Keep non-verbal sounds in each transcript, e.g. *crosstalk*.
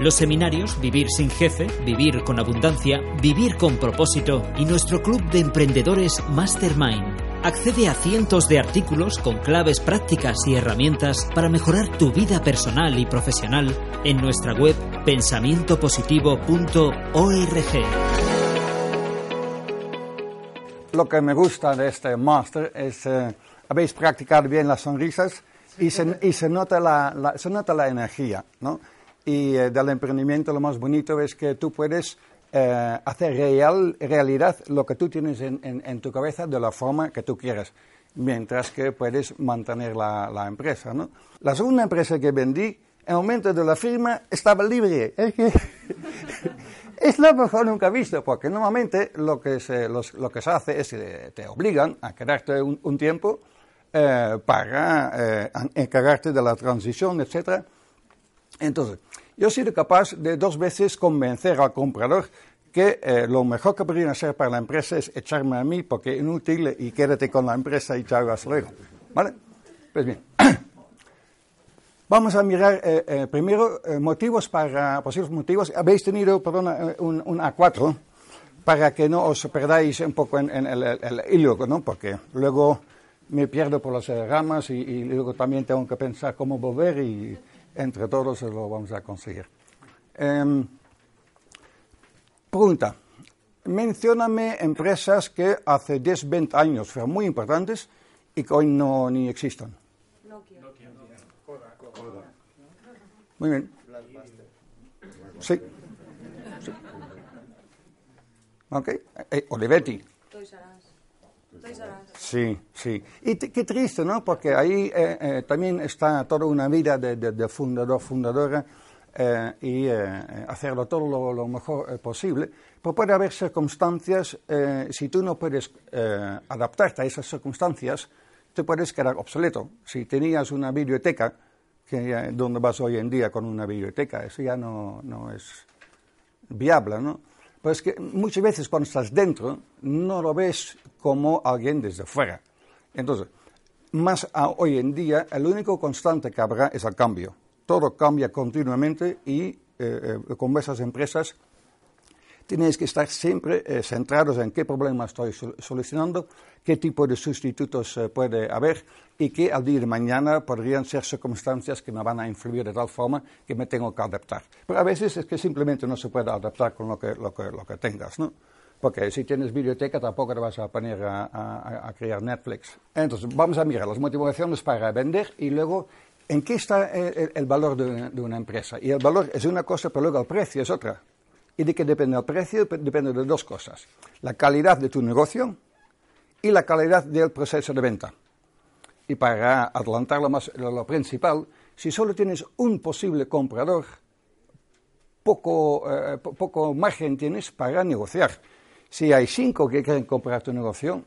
Los seminarios Vivir sin jefe, Vivir con abundancia, Vivir con propósito y nuestro club de emprendedores Mastermind. Accede a cientos de artículos con claves prácticas y herramientas para mejorar tu vida personal y profesional en nuestra web pensamientopositivo.org. Lo que me gusta de este máster es, eh, habéis practicado bien las sonrisas y se, y se, nota, la, la- se nota la energía, ¿no? Y eh, del emprendimiento lo más bonito es que tú puedes eh, hacer real, realidad lo que tú tienes en, en- en tu cabeza de la forma que tú quieras, mientras que puedes mantener la, la empresa, ¿no? La segunda empresa que vendí, en el momento de la firma, estaba libre. *laughs* Es que es lo mejor nunca visto, porque normalmente lo que se, los- lo que se hace es que te obligan a quedarte un, un tiempo eh, para eh, encargarte de la transición, etc. Entonces, yo he sido capaz de dos veces convencer al comprador que eh, lo mejor que podrían hacer para la empresa es echarme a mí porque es inútil y quédate con la empresa y chao, luego. ¿Vale? Pues bien. *clears throat* Vamos a mirar eh, eh, primero eh, motivos para, posibles motivos. Habéis tenido, perdona, eh, un, un A4 para que no os perdáis un poco en, en el, el- el hilo, ¿no? Porque luego me pierdo por las ramas y, y luego también tengo que pensar cómo volver y entre todos lo vamos a conseguir. Em, pregunta. Mencióname empresas que hace 10, 20 años fueron muy importantes y que hoy no ni existen. Muy bien. Sí. Sí. Ok. Eh, Olivetti. Toys R Us. Toys R Us. Sí, sí. Y qué triste, ¿no? Porque ahí eh, eh, también está toda una vida de, de- fundador, fundadora, eh, y eh, hacerlo todo lo, mejor posible. Pero puede haber circunstancias, si tú no puedes adaptarte a esas circunstancias, te puedes quedar obsoleto. Si tenías una biblioteca, que, ¿dónde vas hoy en día con una biblioteca? Eso ya no, no es viable, ¿no? Pero es que muchas veces cuando estás dentro no lo ves como alguien desde fuera. Entonces, más hoy en día, el único constante que habrá es el cambio. Todo cambia continuamente y eh, eh, con esas empresas tenéis que estar siempre eh, centrados en qué problema estoy sol- solucionando, qué tipo de sustitutos puede haber y que al día de mañana podrían ser circunstancias que me van a influir de tal forma que me tengo que adaptar. Pero a veces es que simplemente no se puede adaptar con lo que, lo que, lo que tengas, ¿no? Porque si tienes biblioteca tampoco te vas a poner a, a- a crear Netflix. Entonces, vamos a mirar las motivaciones para vender y luego en qué está el, el- valor de, de una empresa. Y el valor es una cosa, pero luego el precio es otra. ¿Y de qué depende el precio? Pe- Depende de dos cosas. La calidad de tu negocio y la calidad del proceso de venta. Y para adelantar lo, más, lo, principal, si solo tienes un posible comprador, poco, eh, po- poco margen tienes para negociar. Si hay cinco que quieren comprar tu negocio,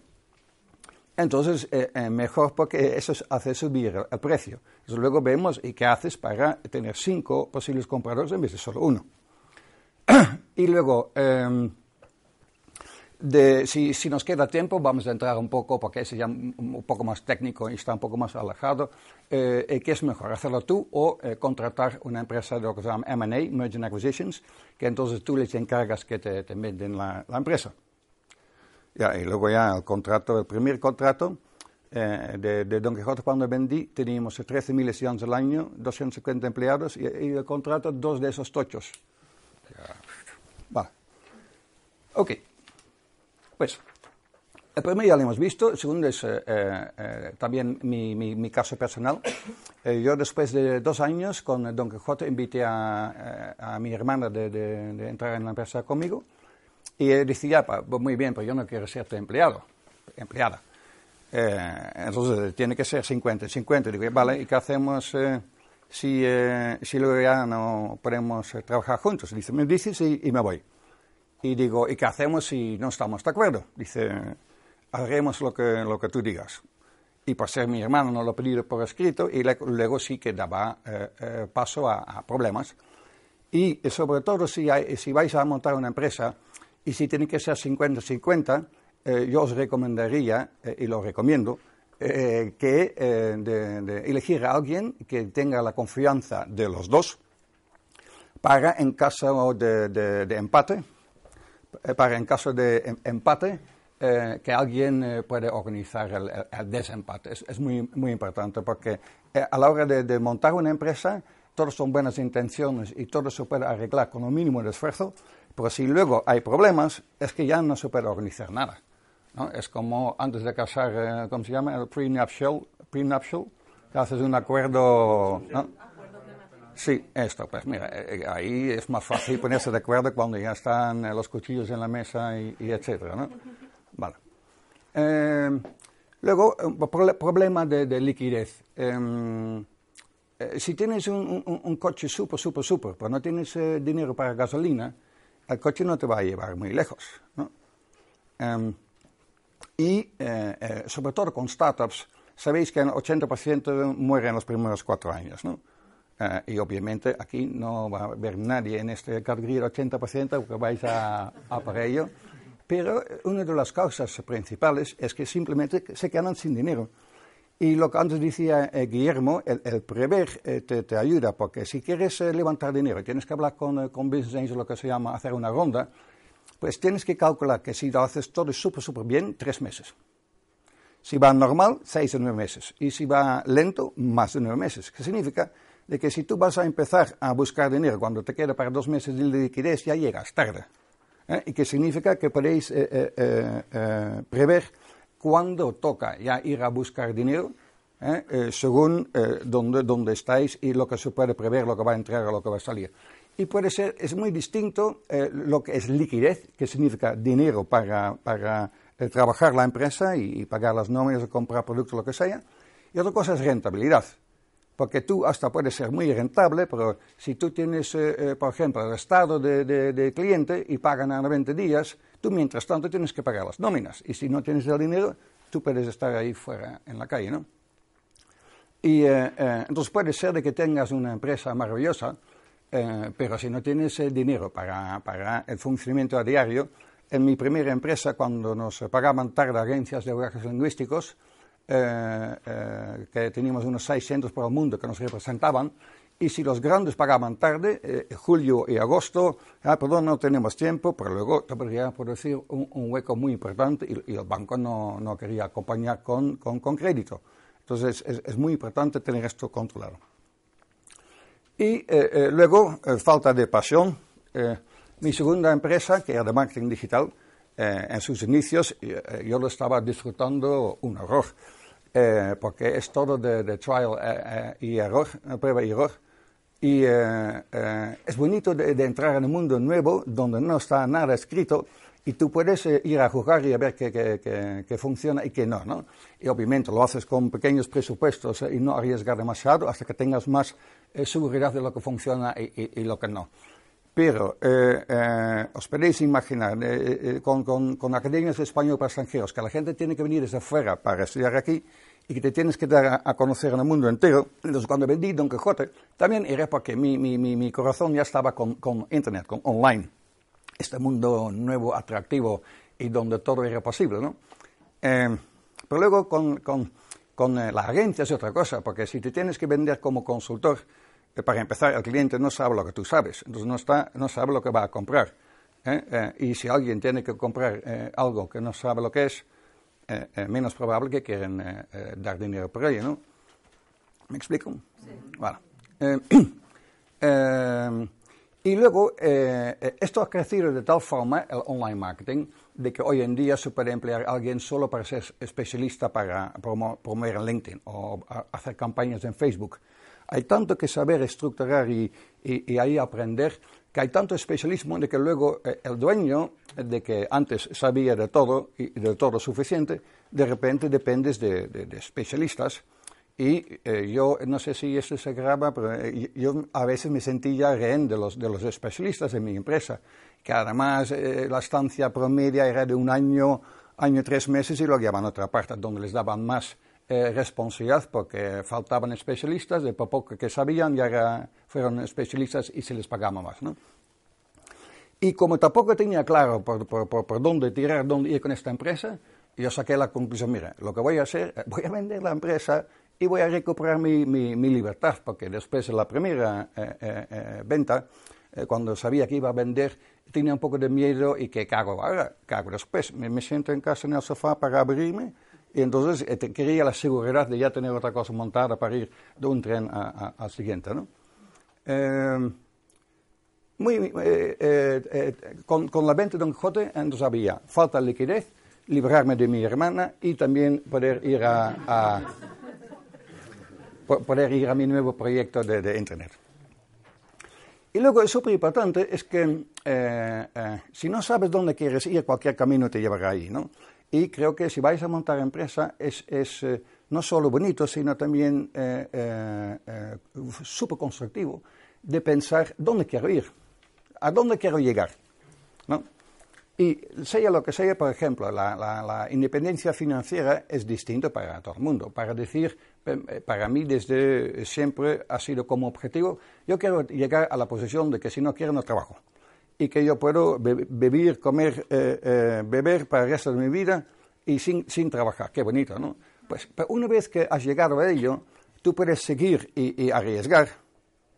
entonces eh, eh, mejor porque eso hace subir el, precio. Luego vemos y qué haces para tener cinco posibles compradores en vez de solo uno. *clears throat* y luego, em, de- si, si nos queda tiempo, vamos a entrar un poco, porque es ya un, poco más técnico y está un poco más alejado, eh, eh, ¿qué es mejor, hacerlo tú o eh, contratar una empresa de lo que se llama M&A, Merger and Acquisitions, que entonces tú les encargas que te, te venden la, la empresa? Ya, y luego ya el contrato, el primer contrato eh, de, de Don Quijote cuando vendí, teníamos 13.000 estudiantes al año, 250 empleados y, y el contrato, dos de esos tochos. Ya, Vale. Ok. Pues, el primero ya lo hemos visto, el segundo es eh, eh, eh, también mi, mi- mi caso personal. Eh, yo después de dos años con Don Quijote invité a, eh, a mi hermana de, de- de entrar en la empresa conmigo y él decía, "Pa, pues muy bien, pero yo no quiero ser empleado, empleada. Eh, entonces tiene que ser 50-50. Digo, vale, ¿y qué hacemos eh, si, eh, si luego ya no podemos eh, trabajar juntos? Dice, me dices y, y me voy. Y digo, ¿y qué hacemos si no estamos de acuerdo? Dice, haremos lo que, lo que tú digas. Y por ser mi hermano no lo he pedido por escrito y luego sí que daba eh, eh, paso a, problemas. Y sobre todo si, si vais a montar una empresa y si tiene que ser 50-50, yo os recomendaría, y lo recomiendo, que de, elegir a alguien que tenga la confianza de los dos para en caso de empate, para en caso de em, empate, eh, que alguien eh, puede organizar el, desempate. Es, muy, muy importante porque eh, a la hora de, montar una empresa, todos son buenas intenciones y todo se puede arreglar con un mínimo de esfuerzo, pero si luego hay problemas, es que ya no se puede organizar nada. ¿no? Es como antes de casar, ¿cómo se llama? El prenuptial, prenuptial que haces un acuerdo. ¿no? Sí, esto, pues mira, ahí es más fácil *laughs* ponerse de acuerdo cuando ya están los cuchillos en la mesa y, y etcétera, ¿no? *laughs* Vale. Eh, luego, problema de, liquidez. Em, eh, si tienes un, coche súper, súper, súper, pero no tienes eh, dinero para gasolina, el coche no te va a llevar muy lejos. ¿no? Em, y sobre todo con startups, sabéis que el 80% muere en los primeros cuatro años. ¿no? Y obviamente aquí no va a haber nadie en esta categoría del 80% que vais a, a por ello. Pero una de las causas principales es que simplemente se quedan sin dinero. Y lo que antes decía eh, Guillermo, el, prever eh, te, ayuda, porque si quieres eh, levantar dinero, tienes que hablar con, con Business Angels, lo que se llama hacer una ronda, pues tienes que calcular que si lo haces todo súper, súper bien, tres meses. Si va normal, seis o nueve meses. Y si va lento, más de nueve meses. ¿Qué significa? De que si tú vas a empezar a buscar dinero cuando te queda para dos meses de liquidez, ya llegas tarde. ¿eh? y que significa que podéis eh, eh, prever cuándo toca ya ir a buscar dinero, según dónde, dónde estáis y lo que se puede prever, lo que va a entrar o lo que va a salir. Y puede ser, es muy distinto lo que es liquidez, que significa dinero para, para trabajar la empresa y, y, pagar las nóminas, comprar productos, lo que sea. Y otra cosa es rentabilidad porque tú hasta puedes ser muy rentable, pero si tú tienes, eh, eh, por ejemplo, el estado de, cliente y pagan a 90 días, tú mientras tanto tienes que pagar las nóminas. Y si no tienes el dinero, tú puedes estar ahí fuera en la calle, ¿no? Y eh, entonces puede ser de que tengas una empresa maravillosa, pero si no tienes dinero para, para el funcionamiento a diario, en mi primera empresa, cuando nos pagaban tarde agencias de viajes lingüísticos, eh, eh, que teníamos unos 600 por el mundo que nos representaban, y si los grandes pagaban tarde, eh, julio y agosto, ah, perdón, no tenemos tiempo, pero luego te podría producir un, hueco muy importante y, el banco no, no, quería acompañar con, con, con crédito. Entonces es, es, muy importante tener esto controlado. Y luego, falta de pasión. mi segunda empresa, que era de marketing digital, en sus inicios yo lo estaba disfrutando un horror. Eh, porque es todo de, trial eh, eh, y error, prueba y error. Y es bonito de, entrar en un mundo nuevo donde no está nada escrito y tú puedes ir a jugar y a ver que, funciona y que no, no. Y obviamente lo haces con pequeños presupuestos y no arriesgar demasiado hasta que tengas más seguridad de lo que funciona y, lo que no. Pero os podéis imaginar, con, con, academias de español para extranjeros, que la gente tiene que venir desde fuera para estudiar aquí, y que te tienes que dar a, conocer en el mundo entero. Entonces, cuando vendí Don Quijote, también era porque mi, mi, mi, corazón ya estaba con, con, Internet, con online. Este mundo nuevo, atractivo y donde todo era posible, ¿no? Eh, pero luego con, con, con eh, la agencia es otra cosa, porque si te tienes que vender como consultor, eh, para empezar, el cliente no sabe lo que tú sabes, entonces no, está, no sabe lo que va a comprar. y si alguien tiene que comprar algo que no sabe lo que es, eh, eh, menos probable que quieran eh, dar dinero por ello, ¿no? ¿Me explico? Sí. Bueno. *clears throat* y luego, esto ha crecido de tal forma, el online marketing, de que hoy en día se puede emplear a alguien solo para ser especialista para promover en LinkedIn o hacer campañas en Facebook. Hay tanto que saber estructurar y, y ahí aprender que hay tanto especialismo de que luego eh, el dueño, de que antes sabía de todo y de todo suficiente, de repente dependes de, especialistas. Y eh, yo no sé si esto se graba, pero eh, yo a veces me sentía rehén de los, de los especialistas en mi empresa, que además la estancia promedia era de un año año tres meses y lo llevaban a otra parte donde les daban más eh, responsabilidad porque faltaban especialistas, de poco que sabían ya fueron especialistas y se les pagaba más. ¿no? Y como tampoco tenía claro por, por, por, dónde tirar, dónde ir con esta empresa, yo saqué la conclusión, mira, lo que voy a hacer, eh, voy a vender la empresa y voy a recuperar mi, mi, mi libertad, porque después de la primera eh, eh, venta, cuando sabía que iba a vender, tenía un poco de miedo y que cago ahora, cago después. Me, me, siento en casa en el sofá para abrirme y entonces quería la seguridad de ya tener otra cosa montada para ir de un tren al siguiente, ¿no? muy, eh, eh, eh, con, con, la venta de un Quijote, entonces había falta de liquidez, librarme de mi hermana y también poder ir a, a poder ir a mi nuevo proyecto de, de Internet. Y luego es súper importante es que si no sabes dónde quieres ir, cualquier camino te llevará ahí, ¿no? Y creo que si vais a montar empresa es, es no solo bonito, sino también súper constructivo de pensar dónde quiero ir a dónde quiero llegar. ¿no? Y sea lo que sea, por ejemplo, la, la, independencia financiera es distinto para todo el mundo. Para decir, eh, para mí desde siempre ha sido como objetivo, yo quiero llegar a la posición de que si no quiero no trabajo. Y que yo puedo beber, comer, eh, eh, beber para el resto de mi vida y sin, sin trabajar. Qué bonito, ¿no? Pues pero una vez que has llegado a ello, tú puedes seguir y, y arriesgar,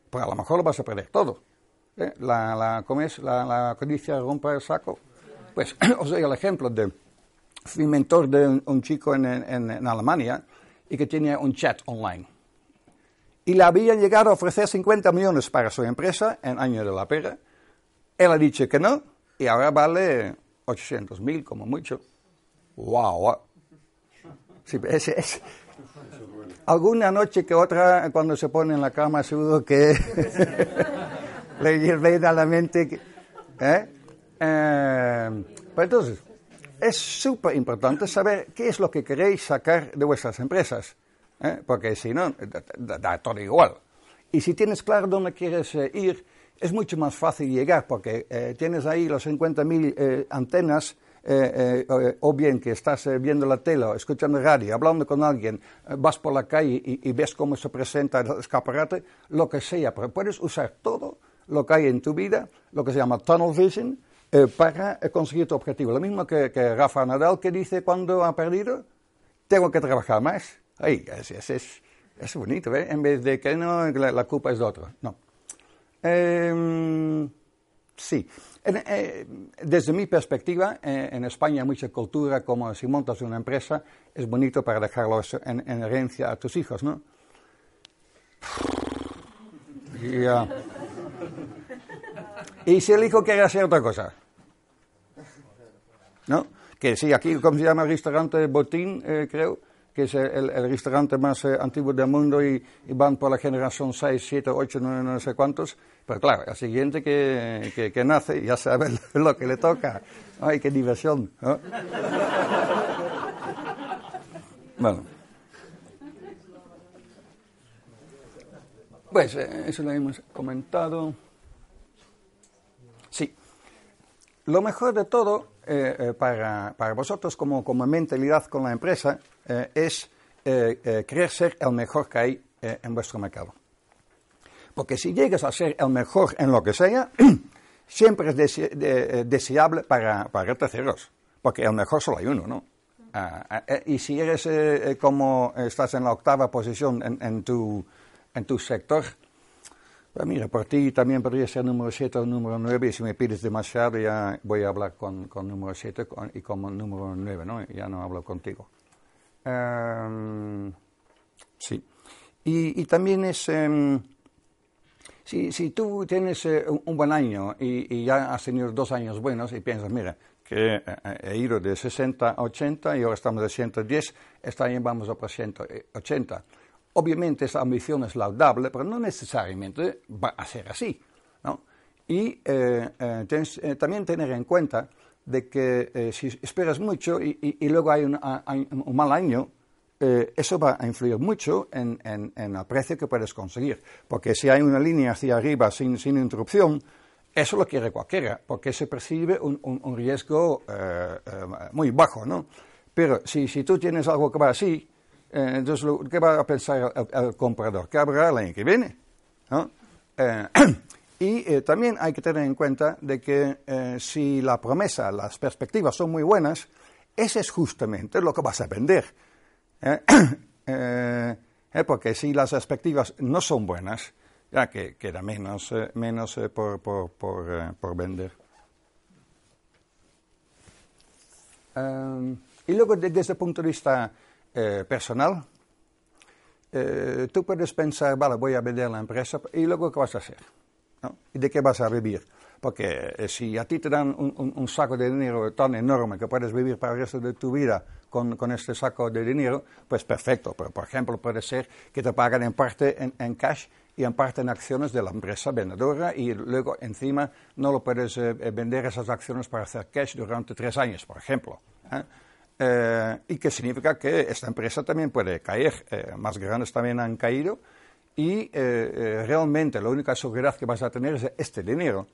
pues a lo mejor lo vas a perder todo ¿eh? la, la, ¿cómo es? La, la, codicia rompe el saco. Pues *clears throat* os doy el ejemplo de, fui mentor de un, chico en, en, en, Alemania y que tenía un chat online. Y le había llegado a ofrecer 50 millones para su empresa en año de la pera. Él ha dicho que no y ahora vale 800 mil como mucho. ¡Wow! Sí, es, es, alguna noche que otra, cuando se pone en la cama, seguro que *laughs* le viene a la mente. Que, ¿eh? Eh, pues entonces, es súper importante saber qué es lo que queréis sacar de vuestras empresas, ¿eh? porque si no, da, todo igual. Y si tienes claro dónde quieres ir, es mucho más fácil llegar, porque tienes ahí los 50.000 antenas, o bien que estás viendo la tele o escuchando radio, hablando con alguien, vas por la calle y, ves cómo se presenta el escaparate, lo que sea, pero puedes usar todo lo que hay en tu vida, lo que se llama tunnel vision, eh, para conseguir tu objetivo. Lo mismo que, Rafa Nadal que dice cuando ha perdido, tengo que trabajar más. Ahí, es, es, bonito, ¿eh? En vez de que no, la, culpa es de otro. No. Eh, sí. Desde mi perspectiva, eh, en España hay mucha cultura como si montas una empresa, es bonito para dejarlo en, en herencia a tus hijos, ¿no? Ya. ¿Y si el hijo quiere hacer otra cosa? ¿No? Que sí, aquí, ¿cómo se llama el restaurante? Botín, eh, creo, que es el, el restaurante más eh, antiguo del mundo y, y, van por la generación 6, 7, 8, no, no sé cuántos. Pero claro, el siguiente que, que, que, nace ya sabe *laughs* lo que le toca. ¡Ay, qué diversión! ¿no? bueno. Pues eh, eso lo hemos comentado. Sí. Lo mejor de todo eh, eh, para, para, vosotros como, como, mentalidad con la empresa eh, es querer ser el mejor que hay en vuestro mercado. Porque si llegas a ser el mejor en lo que sea, *clears throat* siempre es dese de, deseable para, para terceros. Porque el mejor solo hay uno, ¿no? Ah, y si eres como estás en la octava posición en, en, tu, en tu sector, pues mira, por ti también podría ser número 7 o número 9, y si me pides demasiado ya voy a hablar con, con número 7 y con número 9, ¿no? Ya no hablo contigo. Um, sí. Y, y, también es, um, si, si, tú tienes uh, un, un, buen año y, y, ya has tenido dos años buenos y piensas, mira, que eh, he ido de 60 a 80 y ahora estamos de 110, este año vamos a por 180 Obviamente esa ambición es laudable, pero no necesariamente va a ser así. ¿no? Y eh, eh, tienes, eh, también tener en cuenta de que eh, si esperas mucho y, luego hay un, mal año, eh, eso va a influir mucho en, en, el precio que puedes conseguir. Porque si hay una línea hacia arriba sin, interrupción, Eso lo quiere cualquiera, porque se percibe un, riesgo eh, muy bajo, ¿no? Pero si, tú tienes algo que va así, entonces, ¿qué va a pensar el, comprador? Que habrá el año que viene. *clears throat* *coughs* y también hay que tener en cuenta de que si la promesa, las perspectivas son muy buenas, ese es justamente lo que vas a vender. *coughs* porque si las perspectivas no son buenas, ya que queda menos, eh, menos eh, por, por, eh, vender. Um, y luego, desde el punto de vista personal, tú puedes pensar, vale, voy a vender la empresa, y luego, ¿qué vas a hacer? ¿No? ¿Y de qué vas a vivir? Porque si a ti te dan un, un, un, saco de dinero tan enorme que puedes vivir para el resto de tu vida con, con este saco de dinero, pues perfecto. Pero, por ejemplo, puede ser que te pagan en parte en, en cash y en parte en acciones de la empresa vendedora y luego encima no lo puedes eh, eh, vender esas acciones para hacer cash durante tres años, por ejemplo. ¿eh? y que significa que esta empresa también puede caer, más grandes también han caído y realmente la única seguridad que vas a tener es este dinero.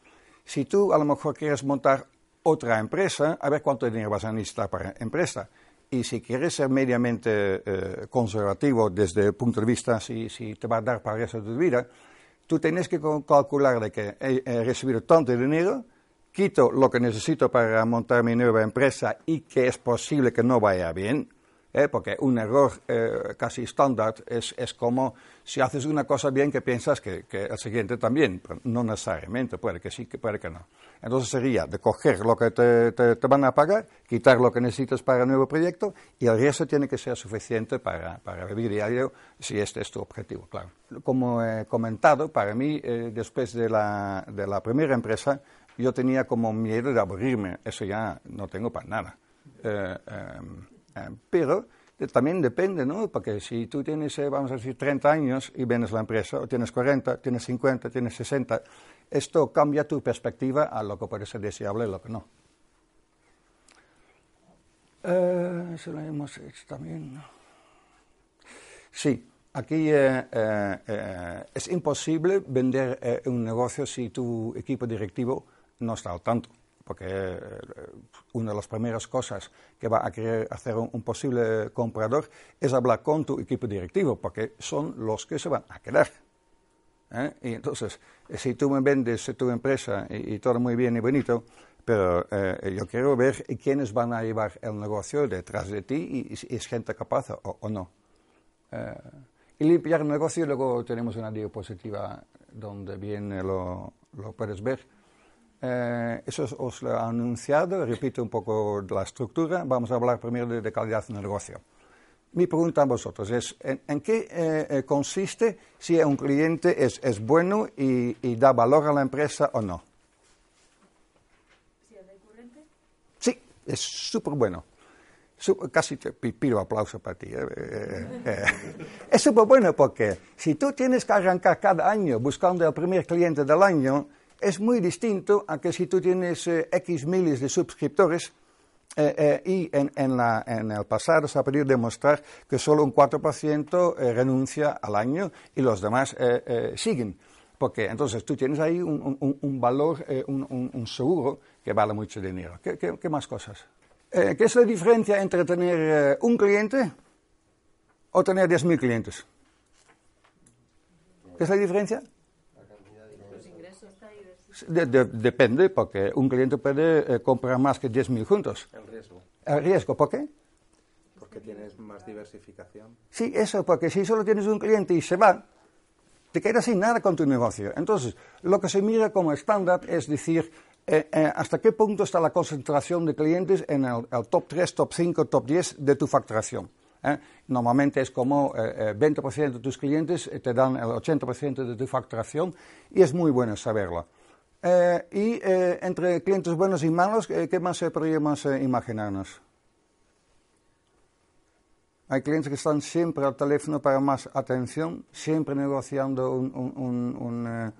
Si tú a lo mejor quieres montar otra empresa, a ver cuánto dinero vas a necesitar para empresa. Y si quieres ser mediamente eh, conservativo desde el punto de vista si, si, te va a dar para el resto de tu vida, tú tienes que calcular de que he, recibido tanto dinero, quito lo que necesito para montar mi nueva empresa y que es posible que no vaya bien, ¿eh? porque un error eh, casi estándar es, es, como si haces una cosa bien que piensas que, que, el siguiente también, no necesariamente, puede que sí, que puede que no. Entonces sería de coger lo que te, te, van a pagar, quitar lo que necesitas para el nuevo proyecto y el resto tiene que ser suficiente para, para vivir diario si este es tu objetivo, claro. Como he comentado, para mí, eh, después de la, de la primera empresa, yo tenía como miedo de aburrirme, eso ya no tengo para nada. Em, eh, pero también depende, ¿no? Porque si tú tienes, eh, vamos a decir, 30 años y vendes la empresa, o tienes 40, tienes 50, tienes 60, esto cambia tu perspectiva a lo que puede ser deseable y lo que no. Eh, lo hemos hecho también. Sí, aquí es imposible vender un negocio si tu equipo directivo no está al tanto porque eh, una de las primeras cosas que va a querer hacer un, posible comprador es hablar con tu equipo directivo, porque son los que se van a quedar. ¿eh? Y entonces, eh, si tú me vendes tu empresa y, todo muy bien y bonito, pero yo quiero ver quiénes van a llevar el negocio detrás de ti y si es gente capaz o, no. y limpiar el negocio, luego tenemos una diapositiva donde bien lo puedes ver. Eh, eso os lo he anunciado, repito un poco la estructura. Vamos a hablar primero de, calidad de negocio. Mi pregunta a vosotros es, ¿en, qué eh, eh, consiste si un cliente es, es bueno y, da valor a la empresa o no? ¿Si es recurrente? Sí, es súper bueno. casi te pido aplauso para ti. es súper bueno porque si tú tienes que arrancar cada año buscando el primer cliente del año, es muy distinto a que si tú tienes eh, X miles de suscriptores eh, eh, y en, en, el pasado se ha podido demostrar que solo un 4% renuncia al año y los demás siguen. Porque entonces tú tienes ahí un, valor, un, seguro que vale mucho dinero. ¿Qué, qué más cosas? ¿Qué es la diferencia entre tener un cliente o tener 10.000 clientes? ¿Qué es la diferencia? Depende, porque un cliente puede eh, comprar más que 10.000 juntos. El riesgo. ¿El riesgo? ¿Por qué? Porque tienes más diversificación. Sí, eso, porque si solo tienes un cliente y se va, te quedas sin nada con tu negocio. Entonces, lo que se mira como estándar es decir, eh, eh, hasta qué punto está la concentración de clientes en el, top 3, top 5, top 10 de tu facturación. Normalmente es como 20% de tus clientes te dan el 80% de tu facturación y es muy bueno saberlo. Eh, y eh, entre clientes buenos y malos, eh, ¿qué más podríamos imaginarnos? Hay clientes que están siempre al teléfono para más atención, siempre negociando un,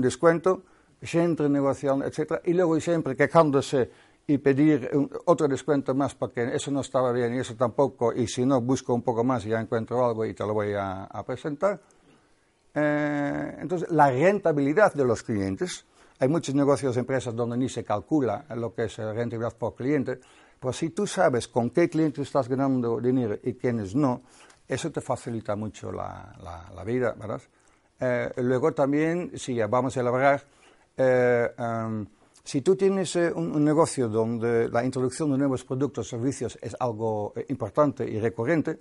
descuento, siempre negociando, etc. Y luego siempre quejándose y pedir otro descuento más porque eso no estaba bien y eso tampoco, y si no, busco un poco más y ya encuentro algo y te lo voy a presentar. entonces, la rentabilidad de los clientes hay muchos negocios, empresas donde ni se calcula lo que es rentabilidad por cliente, pues si tú sabes con qué clientes estás ganando dinero y quiénes no, eso te facilita mucho la, la, vida, ¿verdad? Eh, luego también, si vamos a elaborar, eh, em, si tú tienes eh, un, negocio donde la introducción de nuevos productos o servicios es algo importante y recurrente,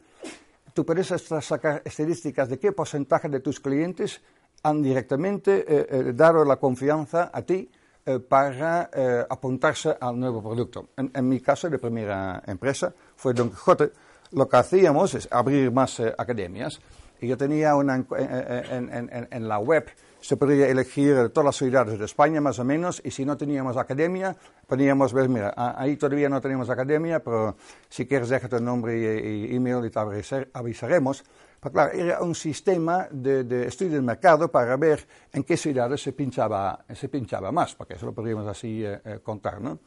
tú puedes sacar estadísticas de qué porcentaje de tus clientes han directamente dado la confianza a ti para apuntarse al nuevo producto. En, en, mi caso, de primera empresa fue Don Quijote, lo que hacíamos es abrir más eh, academias. Y yo tenía una, en, en, en, la web, se podía elegir todas las ciudades de España más o menos, y si no teníamos academia, poníamos, ver, mira, ahí todavía no tenemos academia, pero si quieres deja tu nombre y, email y te avisaremos. Pero claro, era un sistema de, de, estudio del mercado para ver en qué ciudades se pinchaba, se pinchaba más, porque eso lo podríamos así eh, eh, contar, ¿no?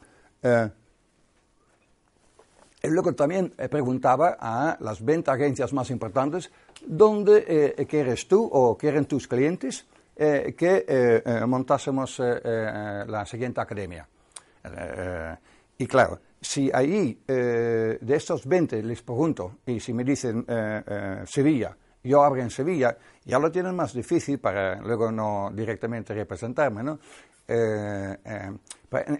Y luego también eh, preguntaba a las 20 agencias más importantes dónde eh, quieres tú o quieren tus clientes eh, que montásemos la siguiente academia. y claro, si ahí de estos 20 les pregunto y si me dicen Sevilla, yo abro en Sevilla, ya lo tienen más difícil para luego no directamente representarme, ¿no? en,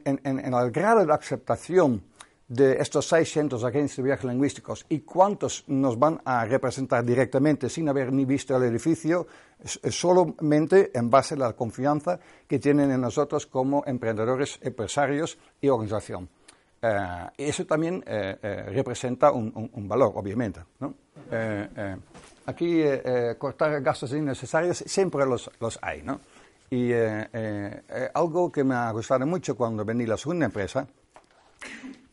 en el grado de aceptación de estos 600 agentes de viajes lingüísticos y cuántos nos van a representar directamente sin haber ni visto el edificio, solamente en base a la confianza que tienen en nosotros como emprendedores, empresarios y organización. Eh, eso también eh, eh, representa un, valor, obviamente. aquí cortar gastos innecesarios siempre los, los hay. ¿no? Y algo que me ha gustado mucho cuando vení a la segunda empresa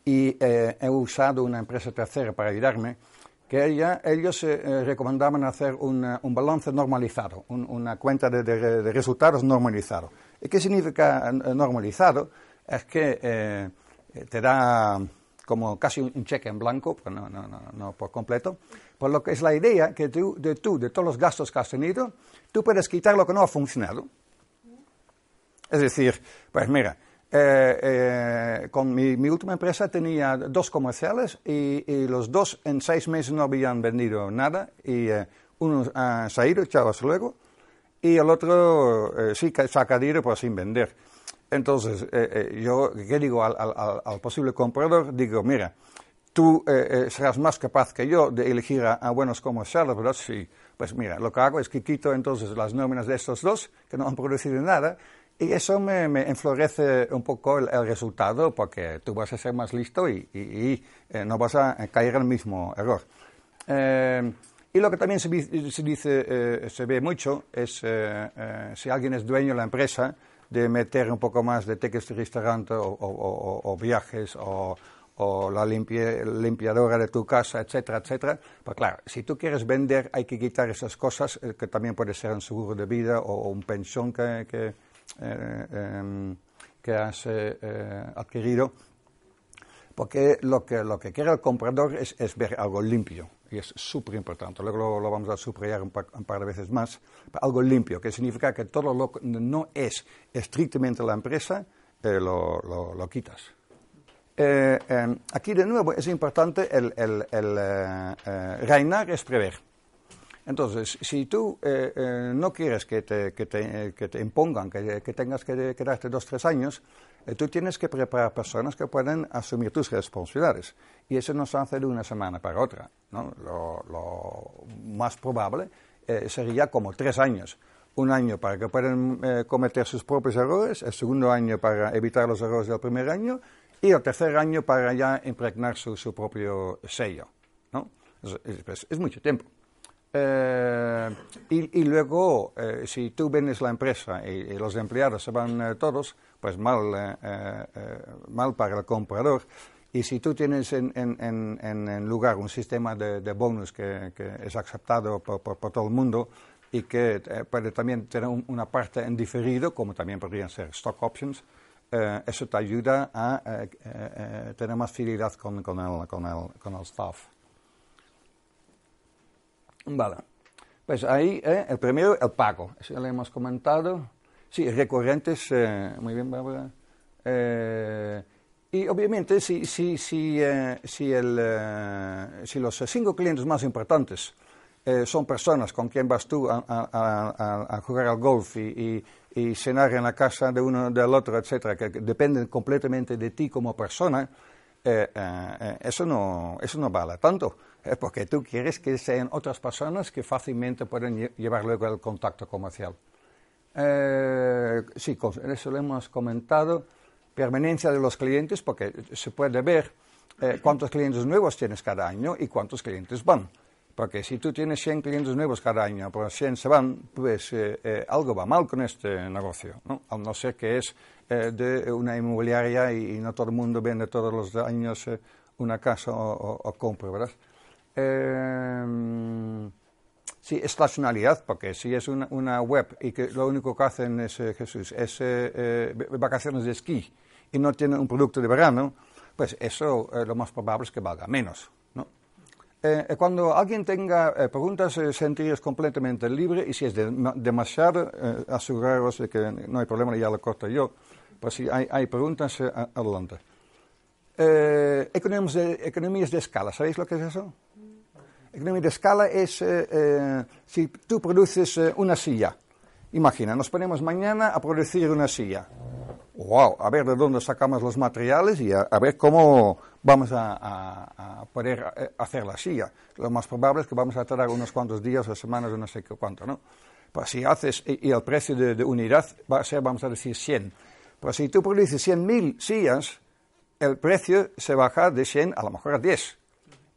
y eh, he usado una empresa tercera para ayudarme, que ellos eh, recomendaban hacer un balance normalizado, una cuenta de, resultados normalizado. ¿Y qué significa eh, normalizado? Es que te da como casi un cheque en blanco, pero no, no, no, no, por completo, por lo que es la idea que tú de, tú, de todos los gastos que has tenido, tú puedes quitar lo que no ha funcionado. Es decir, pues mira, eh, eh, con mi, última empresa tenía dos comerciales y, los dos en seis meses no habían vendido nada y eh, uno ha salido, hasta luego, y el otro sí saca dinero pero sin vender. Entonces, yo, ¿qué digo al, al, posible comprador? Digo, mira, tú serás más capaz que yo de elegir a, a, buenos comerciales, ¿verdad? Sí. Pues mira, lo que hago es que quito entonces las nóminas de estos dos, que no han producido nada, y eso me, enflorece un poco el, resultado porque tú vas a ser más listo y, eh, no vas a caer en el mismo error. Eh, y lo que también se, dice, eh, se ve mucho es si alguien es dueño de la empresa, de meter un poco más de tickets de restaurante o, viajes o, la limpiadora de tu casa, etcétera, etcétera. Pues claro, si tú quieres vender hay que quitar esas cosas, que también puede ser un seguro de vida o, un pensión que eh, em, que has eh, eh, adquirido, porque lo que, lo que quiere el comprador es, es ver algo limpio, y es súper importante. Luego lo, vamos a subrayar un par, de veces más. Algo limpio, que significa que todo lo que no es estrictamente la empresa, lo, lo, quitas. Em, aquí de nuevo es importante el, el reinar es prever. Entonces, si tú eh, eh, no quieres que te, impongan, que, que, tengas que quedarte dos, tres años, eh, tú tienes que preparar personas que puedan asumir tus responsabilidades. Y eso no se hace de una semana para otra. ¿no? Lo, más probable sería como tres años. Un año para que puedan cometer sus propios errores, el segundo año para evitar los errores del primer año y el tercer año para ya impregnar su, su propio sello. ¿no? es, es mucho tiempo. Eh, y, luego, eh, si tú vendes la empresa y, los empleados se van eh, todos, pues mal, mal para el comprador. Y si tú tienes en, en, en, lugar un sistema de, de bonus que, que, es aceptado por, por, todo el mundo y que puede también tener una parte en diferido, como también podrían ser stock options, eso te ayuda a tener más fidelidad con, con, el, con, el, con el staff. Vale. Pues ahí, eh, el primero, el pago. Eso ya lo hemos comentado. Sí, recurrentes, eh, muy bien, Bárbara. Eh, y obviamente, si, si, si, eh, si, los cinco clientes más importantes son personas con quien vas tú a, a- jugar al golf y, cenar en la casa de uno del otro, etcétera, que dependen completamente de ti como persona, eso, no, eso no vale tanto, porque tú quieres que sean otras personas que fácilmente pueden lle- llevar luego el contacto comercial. Eh, sí, eso lo hemos comentado. Permanencia de los clientes, porque se puede ver eh, cuántos clientes nuevos tienes cada año y cuántos clientes van. Porque si tú tienes 100 clientes nuevos cada año, pero 100 se van, pues eh, eh, algo va mal con este negocio, ¿no? A no ser que es eh, de una inmobiliaria y, y no todo el mundo vende todos los años una casa o, o- o compra, ¿verdad? Sí, estacionalidad, porque si es una, una web y que lo único que hacen es, eh, Jesús, es eh, eh, vacaciones de esquí y no tienen un producto de verano, pues eso eh, lo más probable es que valga menos. ¿no? Eh, eh, cuando alguien tenga preguntas, sentiros completamente libre y si es de- ma- demasiado, aseguraros de que no hay problema, ya lo corto yo. Pues si hay, hay preguntas, adelante. Economías, de, economías de escala, ¿sabéis lo que es eso? Economía de escala es eh, eh, si tú produces eh, una silla. Imagina, nos ponemos mañana a producir una silla. Wow, a ver de dónde sacamos los materiales y a, a ver cómo vamos a, a- a poder eh, hacer la silla. Lo más probable es que vamos a tardar unos cuantos días o semanas o no sé cuánto, ¿no? Pues si haces, y el precio de, de unidad va a ser, vamos a decir, 100. Pues si tú produces 100.000 sillas, el precio se baja de 100 a lo mejor a 10.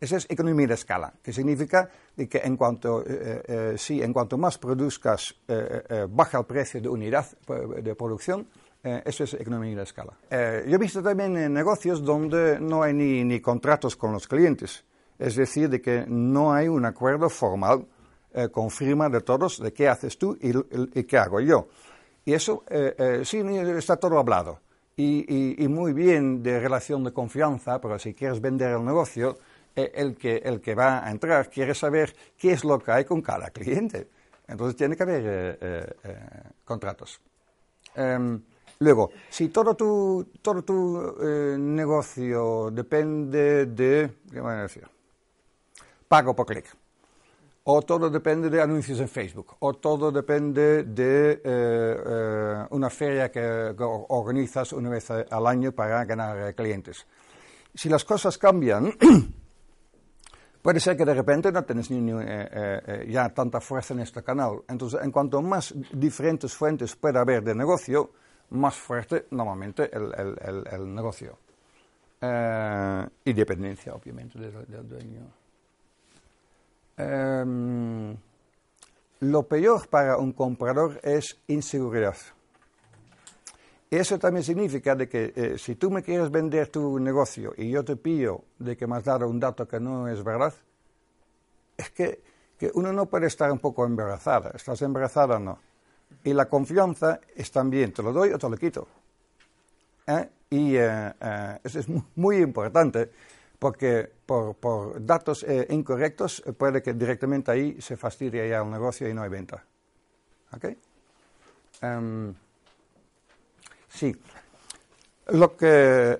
Esa es economía de escala, que significa que en cuanto, eh, eh, sí, en cuanto más produzcas, eh, eh, baja el precio de unidad eh, de producción, eh, eso es economía de escala. Eh, yo he visto también en negocios donde no hay ni, ni contratos con los clientes, es decir, de que no hay un acuerdo formal eh, con firma de todos de qué haces tú y, qué hago yo. Y eso eh, eh, sí está todo hablado. Y- y muy bien de relación de confianza, pero si quieres vender el negocio, eh, el, que, el que va a entrar quiere saber qué es lo que hay con cada cliente. Entonces tiene que haber eh, eh, contratos. Em, luego, si todo tu, todo tu negocio depende de, ¿qué voy a decir? Pago por clic. O todo depende de anuncios en Facebook. O todo depende de una feria que, organizas una vez al año para ganar clientes. Si las cosas cambian, *clears throat* puede ser que de repente no tenés ni, eh, eh, eh, ya tanta fuerza en este canal. Entonces, en cuanto más diferentes fuentes pueda haber de negocio, más fuerte normalmente el, negocio. Y dependencia, obviamente, del, del dueño. Em, lo peor para un comprador es inseguridad. Eso también significa de que eh, si tú me quieres vender tu negocio y yo te pillo de que me has dado un dato que no es verdad, es que, que uno no puede estar un poco embarazada. ¿Estás embarazada o no? Y la confianza es también, te lo doy o te lo quito. ¿Eh? Y eh, eh, eso es mu- muy importante porque por, por datos eh, incorrectos puede que directamente ahí se fastidie ya el negocio y no hay venta. ¿Ok? Em, sí. Lo que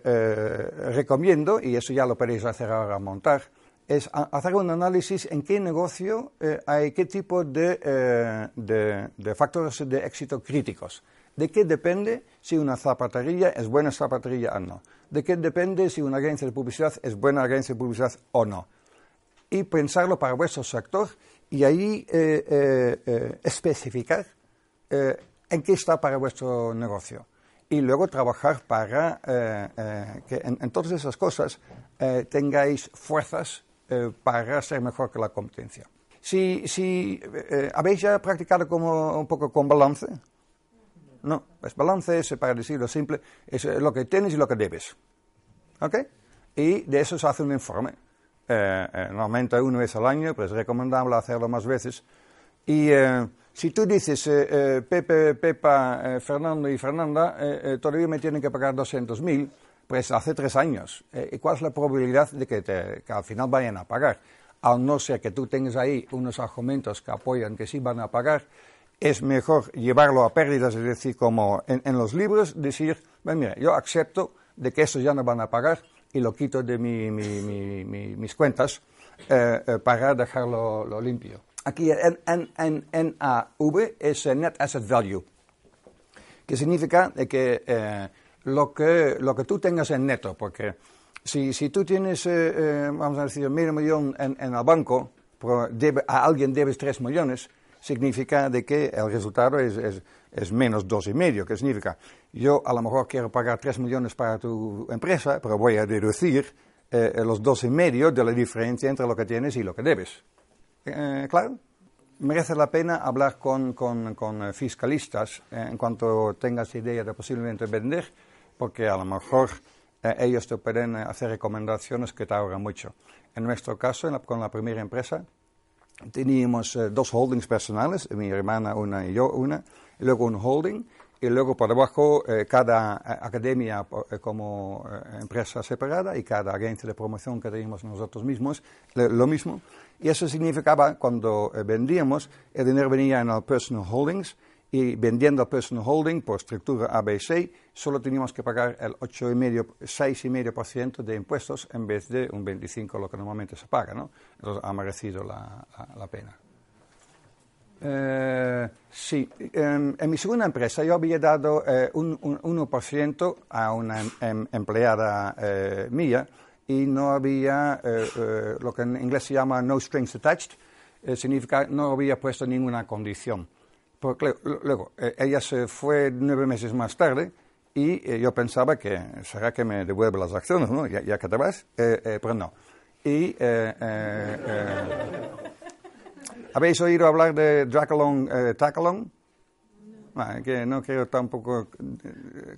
eh, recomiendo, y eso ya lo podéis hacer ahora montar, es hacer un análisis en qué negocio eh, hay qué tipo de, eh, de- de factores de éxito críticos. ¿De qué depende si una zapatería es buena zapatería o no? ¿De qué depende si una agencia de publicidad es buena agencia de publicidad o no? Y pensarlo para vuestro sector y ahí especificar en qué está para vuestro negocio. Y luego trabajar para eh, eh, que en, en todas esas cosas eh, tengáis fuerzas eh, para ser mejor que la competencia. Si, si eh, habéis ya practicado como un poco con balance, no, pues balance es, para decirlo simple, es eh, lo que tienes y lo que debes. ¿Ok? Y de eso se hace un informe. Eh, eh, normalmente una vez al año, pero es recomendable hacerlo más veces. Y eh, si tú dices, eh, eh, Pepe, Pepa, eh, Fernando y Fernanda, eh, todavía me tienen que pagar 200.000, pues hace tres años. ¿Y cuál es la probabilidad de que, te- al final vayan a pagar? A no ser que tú tengas ahí unos argumentos que apoyan que sí van a pagar es mejor llevarlo a pérdidas, es decir, como en, los libros, decir, mira, yo acepto de que eso ya no van a pagar y lo quito de mis cuentas para dejarlo limpio. Aquí en, NAV es Net Asset Value, que significa que, eh, lo que lo que tú tengas en neto, porque si, si tú tienes, vamos a decir, medio millón en, en el banco, a alguien debes tres millones, significa de que el resultado es, es, es menos dos y medio, que significa, yo a lo mejor quiero pagar tres millones para tu empresa, pero voy a deducir eh, los dos y medio de la diferencia entre lo que tienes y lo que debes. Eh, ¿Claro? Merece la pena hablar con, con, con fiscalistas eh, en cuanto tengas idea de posiblemente vender, porque a lo mejor eh, ellos te pueden hacer recomendaciones que te ahorran mucho. En nuestro caso, con la primera empresa, teníamos eh, dos holdings personales, mi hermana una y yo una, y luego un holding, y luego por debajo eh, cada eh, academia como empresa separada y cada agencia de promoción que teníamos nosotros mismos, lo mismo. Y eso significaba cuando vendíamos, el dinero venía en el personal holdings, y vendiendo el personal holding por estructura ABC, solo teníamos que pagar el 8,5, 6,5% de impuestos en vez de un 25% lo que normalmente se paga, ¿no? Entonces ha merecido la, la, pena. Eh, sí, en, mi segunda empresa yo había dado eh, un, 1% a una em, em, empleada eh, mía y no había lo que en inglés se llama no strings attached, significa no había puesto ninguna condición. Porque luego, eh, ella se fue nueve meses más tarde y eh, yo pensaba que será que me devuelve las acciones, ¿no? Ya, que te vas, eh, pero no. Y ¿habéis oído hablar de Dracalong Tacalong? que no quiero tampoco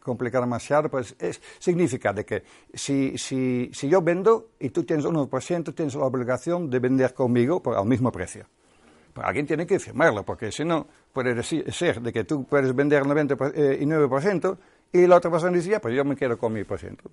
complicar demasiado, pues es, significa de que si, si, si yo vendo y tú tienes 1%, tienes la obligación de vender conmigo por, al mismo precio. Pero alguien tiene que firmarlo, porque si no, puede ser de que tú puedes vender 99% y la otra persona dice, ya, pues yo me quedo con mi por ciento.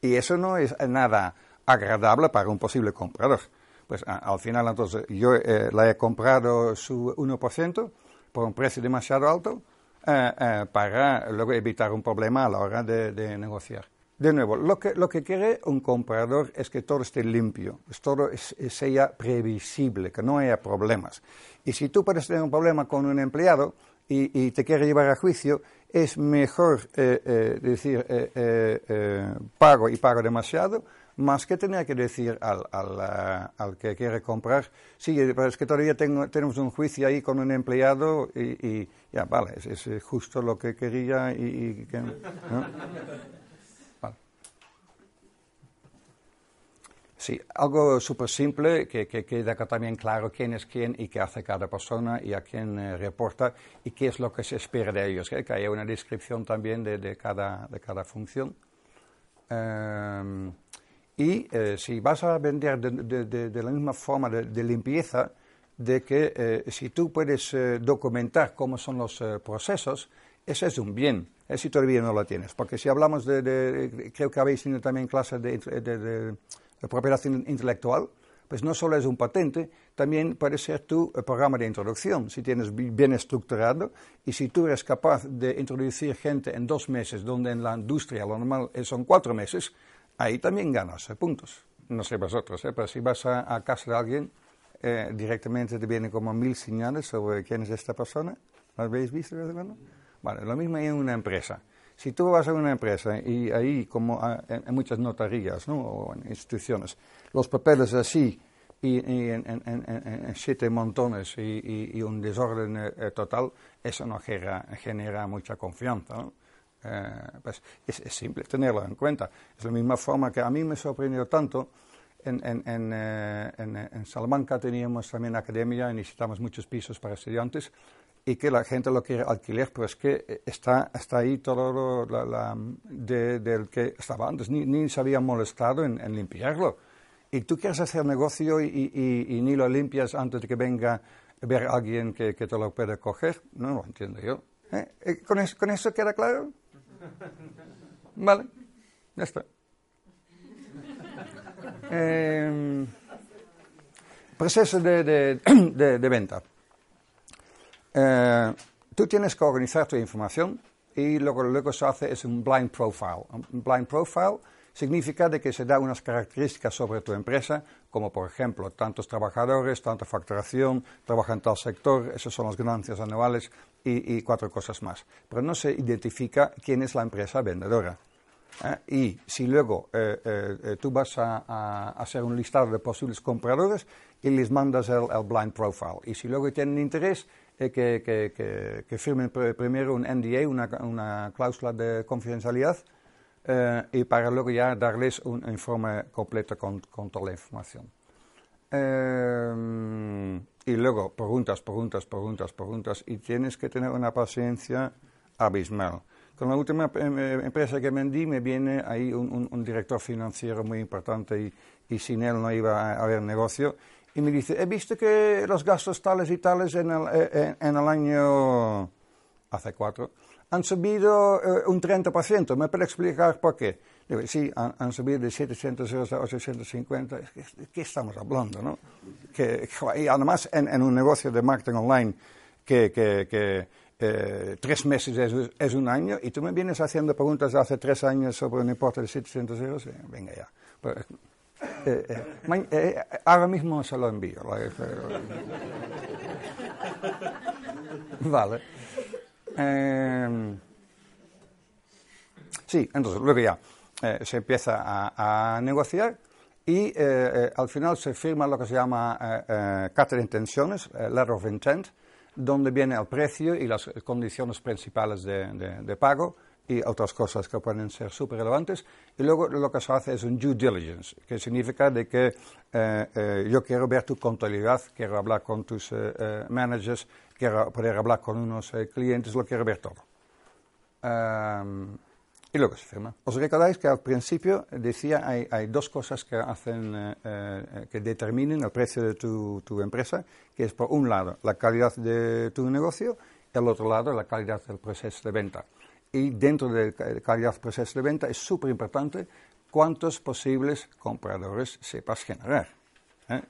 Y eso no es nada agradable para un posible comprador. Pues al final, entonces, yo eh, he comprado su 1% por un precio demasiado alto eh, eh, para luego evitar un problema a la hora de negociar. De nuevo, lo que, lo que quiere un comprador es que todo esté limpio, que todo sea previsible, que no haya problemas. Y si tú puedes tener un problema con un empleado y, te quiere llevar a juicio, es mejor eh, decir pago y pago demasiado, más que tener que decir al, al, al que quiere comprar, sí, pero es que todavía tengo, tenemos un juicio ahí con un empleado y, ya, vale, es, justo lo que quería y, que, Sí, algo súper simple que, que queda también claro quién es quién y qué hace cada persona y a quién eh, reporta y qué es lo que se espera de ellos, que haya una descripción también de, de, cada, de cada, función. Em, y eh, si vas a vender de, de la misma forma de, limpieza, de que eh, si tú puedes documentar cómo son los procesos, ese es un bien, si todavía no lo tienes. Porque si hablamos de, creo que habéis tenido también clases de propiedad intelectual, pues no solo es un patente, también puede ser tu eh, programa de introducción, si tienes bien estructurado y si tú eres capaz de introducir gente en dos meses, donde en la industria lo normal son cuatro meses, ahí también ganas puntos. No sé vosotros, ¿eh? pero si vas a, casa de alguien, eh, directamente te vienen como mil señales sobre quién es esta persona. ¿Lo habéis visto? Vale, lo mismo en una empresa. Si tú vas a una empresa y ahí, como en, muchas notarías ¿no? o en instituciones, los papeles así y, en, siete montones y, un desorden eh, total, eso no genera, mucha confianza. Eh, pues es, simple tenerlo en cuenta. Es la misma forma que a mí me sorprendió tanto. En, en, eh, en, Salamanca teníamos también academia y necesitamos muchos pisos para estudiantes y que la gente lo quiere alquiler, pero es que eh, está, está ahí todo lo, la, del que estaba antes, ni, ni se había molestado en, limpiarlo. Y tú quieres hacer negocio y, y, ni lo limpias antes de que venga a ver a alguien que, que, te lo puede coger, no lo entiendo yo. ¿Eh? ¿Con, ¿Con eso queda claro? *laughs* Vale, ya está. proceso de, de, de, de venta. Eh, tú tienes que organizar tu información y lo que luego se hace es un blind profile. Un blind profile significa de que se da unas características sobre tu empresa, como por ejemplo tantos trabajadores, tanta facturación, trabaja en tal sector, esas son las ganancias anuales y, cuatro cosas más. Pero no se identifica quién es la empresa vendedora. ¿eh? Y si luego eh, eh, tú vas a, hacer un listado de posibles compradores y les mandas el, blind profile. Y si luego tienen interés, que, que, que, firmen primero un NDA, una cláusula de confidencialidad, eh, y para luego ya darles un informe completo con, con toda la información. Eh, y luego preguntas, preguntas, preguntas, preguntas, y tienes que tener una paciencia abismal. Con la última eh, empresa que vendí me viene ahí un, un, director financiero muy importante y, y, sin él no iba a haber negocio. Y me dice, he visto que los gastos tales y tales en el, en, en el año hace cuatro han subido eh, un 30%. ¿Me puede explicar por qué? Digo, sí, han, subido de 700 euros a 850. ¿De qué estamos hablando? No? Que, y además, en, un negocio de marketing online que, que, eh, tres meses es, un año y tú me vienes haciendo preguntas hace tres años sobre un importe de 700 euros, eh, venga ya. Pues, ahora mismo se lo envío. vale. Em, sí, entonces luego ya eh, se empieza a, negociar y eh, eh, al final se firma lo que se llama carta de intenciones, letter of intent, donde viene el precio y las condiciones principales de, pago y otras cosas que pueden ser súper relevantes. Y luego lo que se hace es un due diligence, que significa de que yo quiero ver tu contabilidad, quiero hablar con tus managers, quiero poder hablar con unos eh, clientes, lo quiero ver todo. y luego se firma. ¿Os recordáis que al principio decía hay, hay dos cosas que hacen, eh, eh, que determinen el precio de tu, tu, empresa, que es por un lado la calidad de tu negocio y al otro lado la calidad del proceso de venta. Y dentro de la calidad del proceso de venta es súper importante cuántos posibles compradores sepas generar. ¿eh?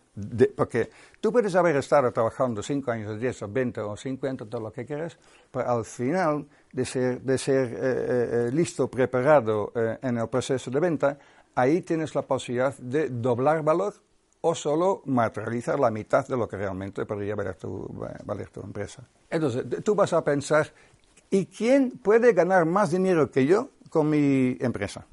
porque tú puedes haber estado trabajando 5 años, 10 o 20 o 50, todo lo que quieras, pero al final de ser, de ser eh, eh, listo, preparado en el proceso de venta, ahí tienes la posibilidad de doblar valor o solo materializar la mitad de lo que realmente podría valer tu, valer tu empresa. Entonces, tú vas a pensar, ¿y quién puede ganar más dinero que yo con mi empresa?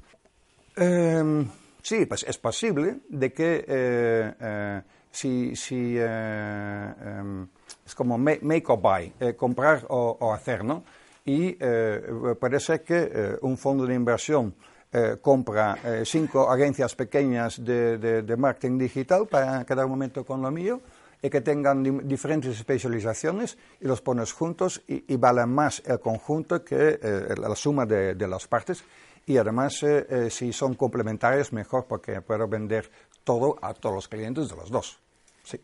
Em, Sí, pues es posible de que eh, eh, si, eh, em, es como make, or buy, comprar o, hacer, ¿no? Y ser que un fondo de inversión compra cinco agencias pequeñas de, marketing digital para cada momento con lo mío y que tengan diferentes especializaciones y los pones juntos y, vale más el conjunto que la suma de, las partes y además eh, eh, si son complementarios mejor porque puedo vender todo a todos los clientes de los dos. Sí.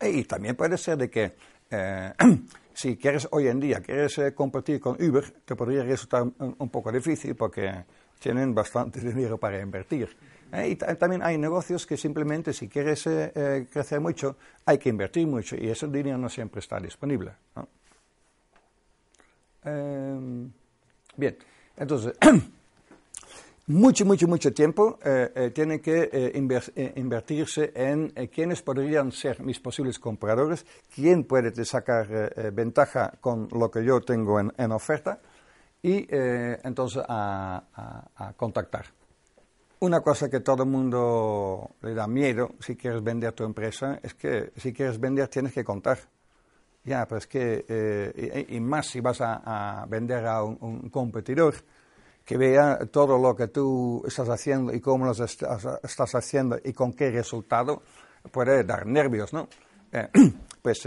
Y también puede ser de que eh, *clears throat* si quieres hoy en día, quieres competir con Uber, te podría resultar un, poco difícil porque tienen bastante *laughs* dinero para invertir. Y también hay negocios que simplemente si quieres crecer mucho, hay que invertir mucho y ese dinero no siempre está disponible. Em, bien. Entonces, *clears throat* mucho, mucho, mucho tiempo eh, eh, tiene que eh, invertirse en quiénes podrían ser mis posibles compradores, quién puede sacar ventaja con lo que yo tengo en, oferta y entonces a, contactar. Una cosa que todo el mundo le da miedo si quieres vender tu empresa es que si quieres vender tienes que contar. Ya, pero es que, eh, y, más si vas a, vender a un, competidor que vea todo lo que tú estás haciendo y cómo lo estás haciendo y con qué resultado, puede dar nervios, ¿no? Eh, *clears throat* pues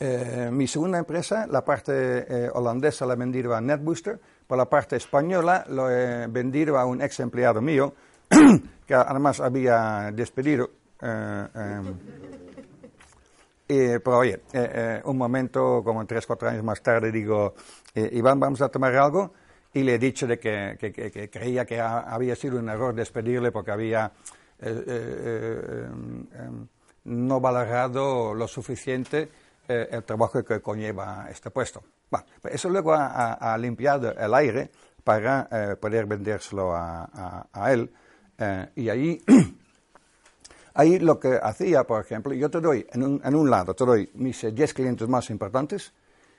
eh, mi segunda empresa, la parte holandesa la vendido a NetBooster, por la parte española lo he vendido a un ex empleado mío, *clears throat* que además había despedido. Em, pero oye, eh, eh, un momento, como tres, cuatro años más tarde, digo, eh, Iván, vamos a tomar algo. Y le he dicho de que, que, creía que había sido un error despedirle porque había em, em, no valorado lo suficiente eh, el trabajo que conlleva este puesto. Bueno, pues eso luego ha, ha limpiado el aire para eh, poder vendérselo a, a, él. Eh, y ahí, *clears throat* ahí lo que hacía, por ejemplo, yo te doy, en un, en un lado, te doy mis 10 clientes más importantes,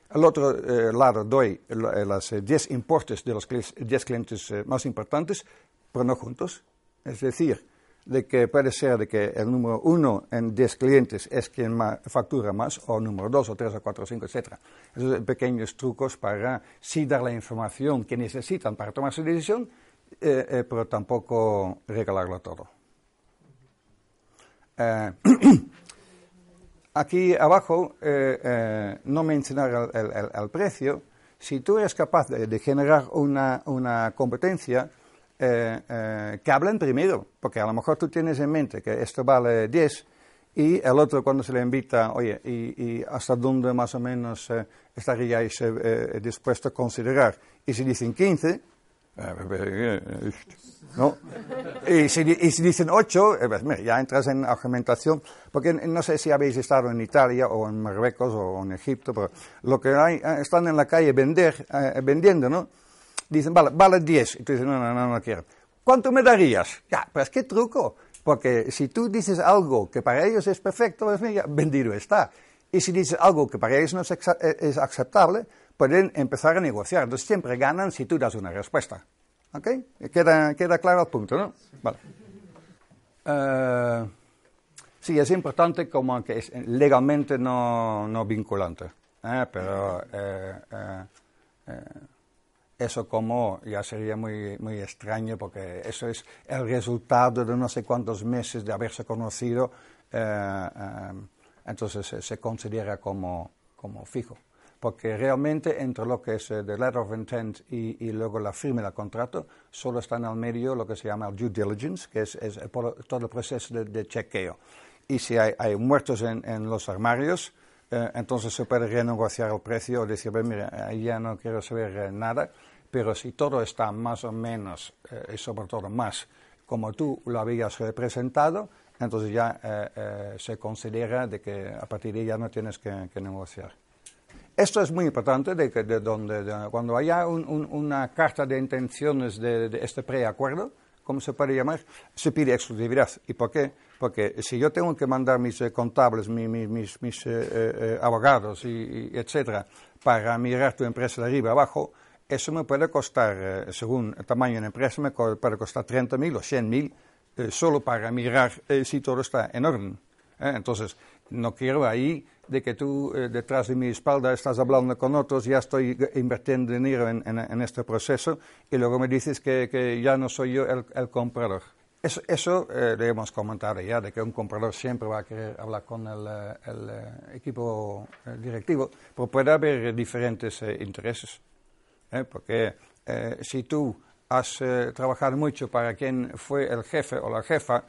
al otro lado doy los 10 importes de los 10 clientes más importantes, pero no juntos. Es decir, de que puede ser de que el número uno en 10 clientes es quien factura más, o número dos, o tres, o cuatro, o cinco, etc. Esos pequeños trucos para sí dar la información que necesitan para tomar su decisión, eh, eh, pero tampoco regalarlo todo. Eh, *clears throat* aquí abajo, no mencionar el, precio. Si tú eres capaz de, generar una, una competencia, eh, eh, que hablen primero, porque a lo mejor tú tienes en mente que esto vale 10 y el otro cuando se le invita, oye, y, hasta dónde más o menos eh, estaríais dispuesto a considerar. Y si dicen 15, ¿no? Y si, y si dicen 8, pues, ya entras en argumentación, porque no sé si habéis estado en Italia o en Marruecos o en Egipto, pero lo que hay, están en la calle vender, vendiendo, ¿no? Dicen, vale, vale 10. Y tú dices, no, no, no, no quiero. ¿Cuánto me darías? Ya, pues qué truco. Porque si tú dices algo que para ellos es perfecto, pues vendido está. Y si dices algo que para ellos no es, es, aceptable, pueden empezar a negociar. Entonces siempre ganan si tú das una respuesta. ¿Ok? Queda, queda claro el punto, ¿no? Vale. Uh, sí, es importante como que es legalmente no, no vinculante. ¿eh? Pero... Eh, eh, eso como ya sería muy, muy extraño porque eso es el resultado de no sé cuántos meses de haberse conocido, eh, eh, entonces se, considera como, como, fijo. Porque realmente entre lo que es el eh, letter of intent y, y, luego la firma del contrato, solo está en el medio lo que se llama el due diligence, que es, es todo el proceso de, chequeo. Y si hay, muertos en, los armarios, entonces se puede renegociar el precio o decir, mira, ya no quiero saber nada pero si todo está más o menos, eh, y sobre todo más, como tú lo habías presentado, entonces ya eh, eh, se considera de que a partir de ahí ya no tienes que, negociar. Esto es muy importante, de que de donde, cuando haya una carta de intenciones de, este preacuerdo, como se puede llamar, se pide exclusividad. ¿Y por qué? Porque si yo tengo que mandar mis contables, mis, mis, abogados, y, etcétera, para mirar tu empresa de arriba abajo, eso me puede costar, eh, según el tamaño de la empresa, me puede costar 30.000 o 100.000 eh, solo para mirar eh, si todo está en orden. Entonces, no quiero ahí de que tú detrás de mi espalda estás hablando con otros, ya estoy invirtiendo dinero en, este proceso y luego me dices que, ya no soy yo el, comprador. Eso, eso debemos comentar ya, de que un comprador siempre va a querer hablar con el, el equipo directivo, pero puede haber diferentes intereses. ¿eh? porque eh, si tú has eh, trabajado mucho para quien fue el jefe o la jefa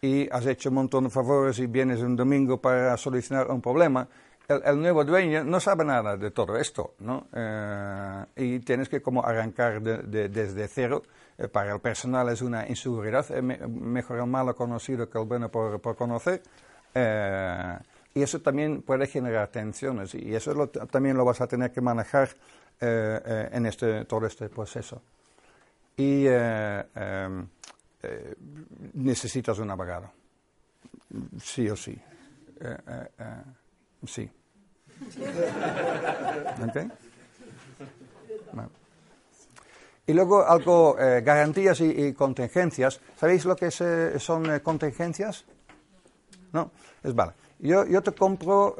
y has hecho un montón de favores y vienes un domingo para solucionar un problema, el, nuevo dueño no sabe nada de todo esto, ¿no? y tienes que como arrancar desde cero. para el personal es una inseguridad, mejor el malo conocido que el bueno por, por conocer. y eso también puede generar tensiones y eso también lo vas a tener que manejar eh, eh, en este, todo este proceso. Y eh, necesitas un abogado, sí o sí. sí. ¿Okay? Y luego algo, garantías y, contingencias. ¿Sabéis lo que son contingencias? ¿No? Es vale. Yo, yo te compro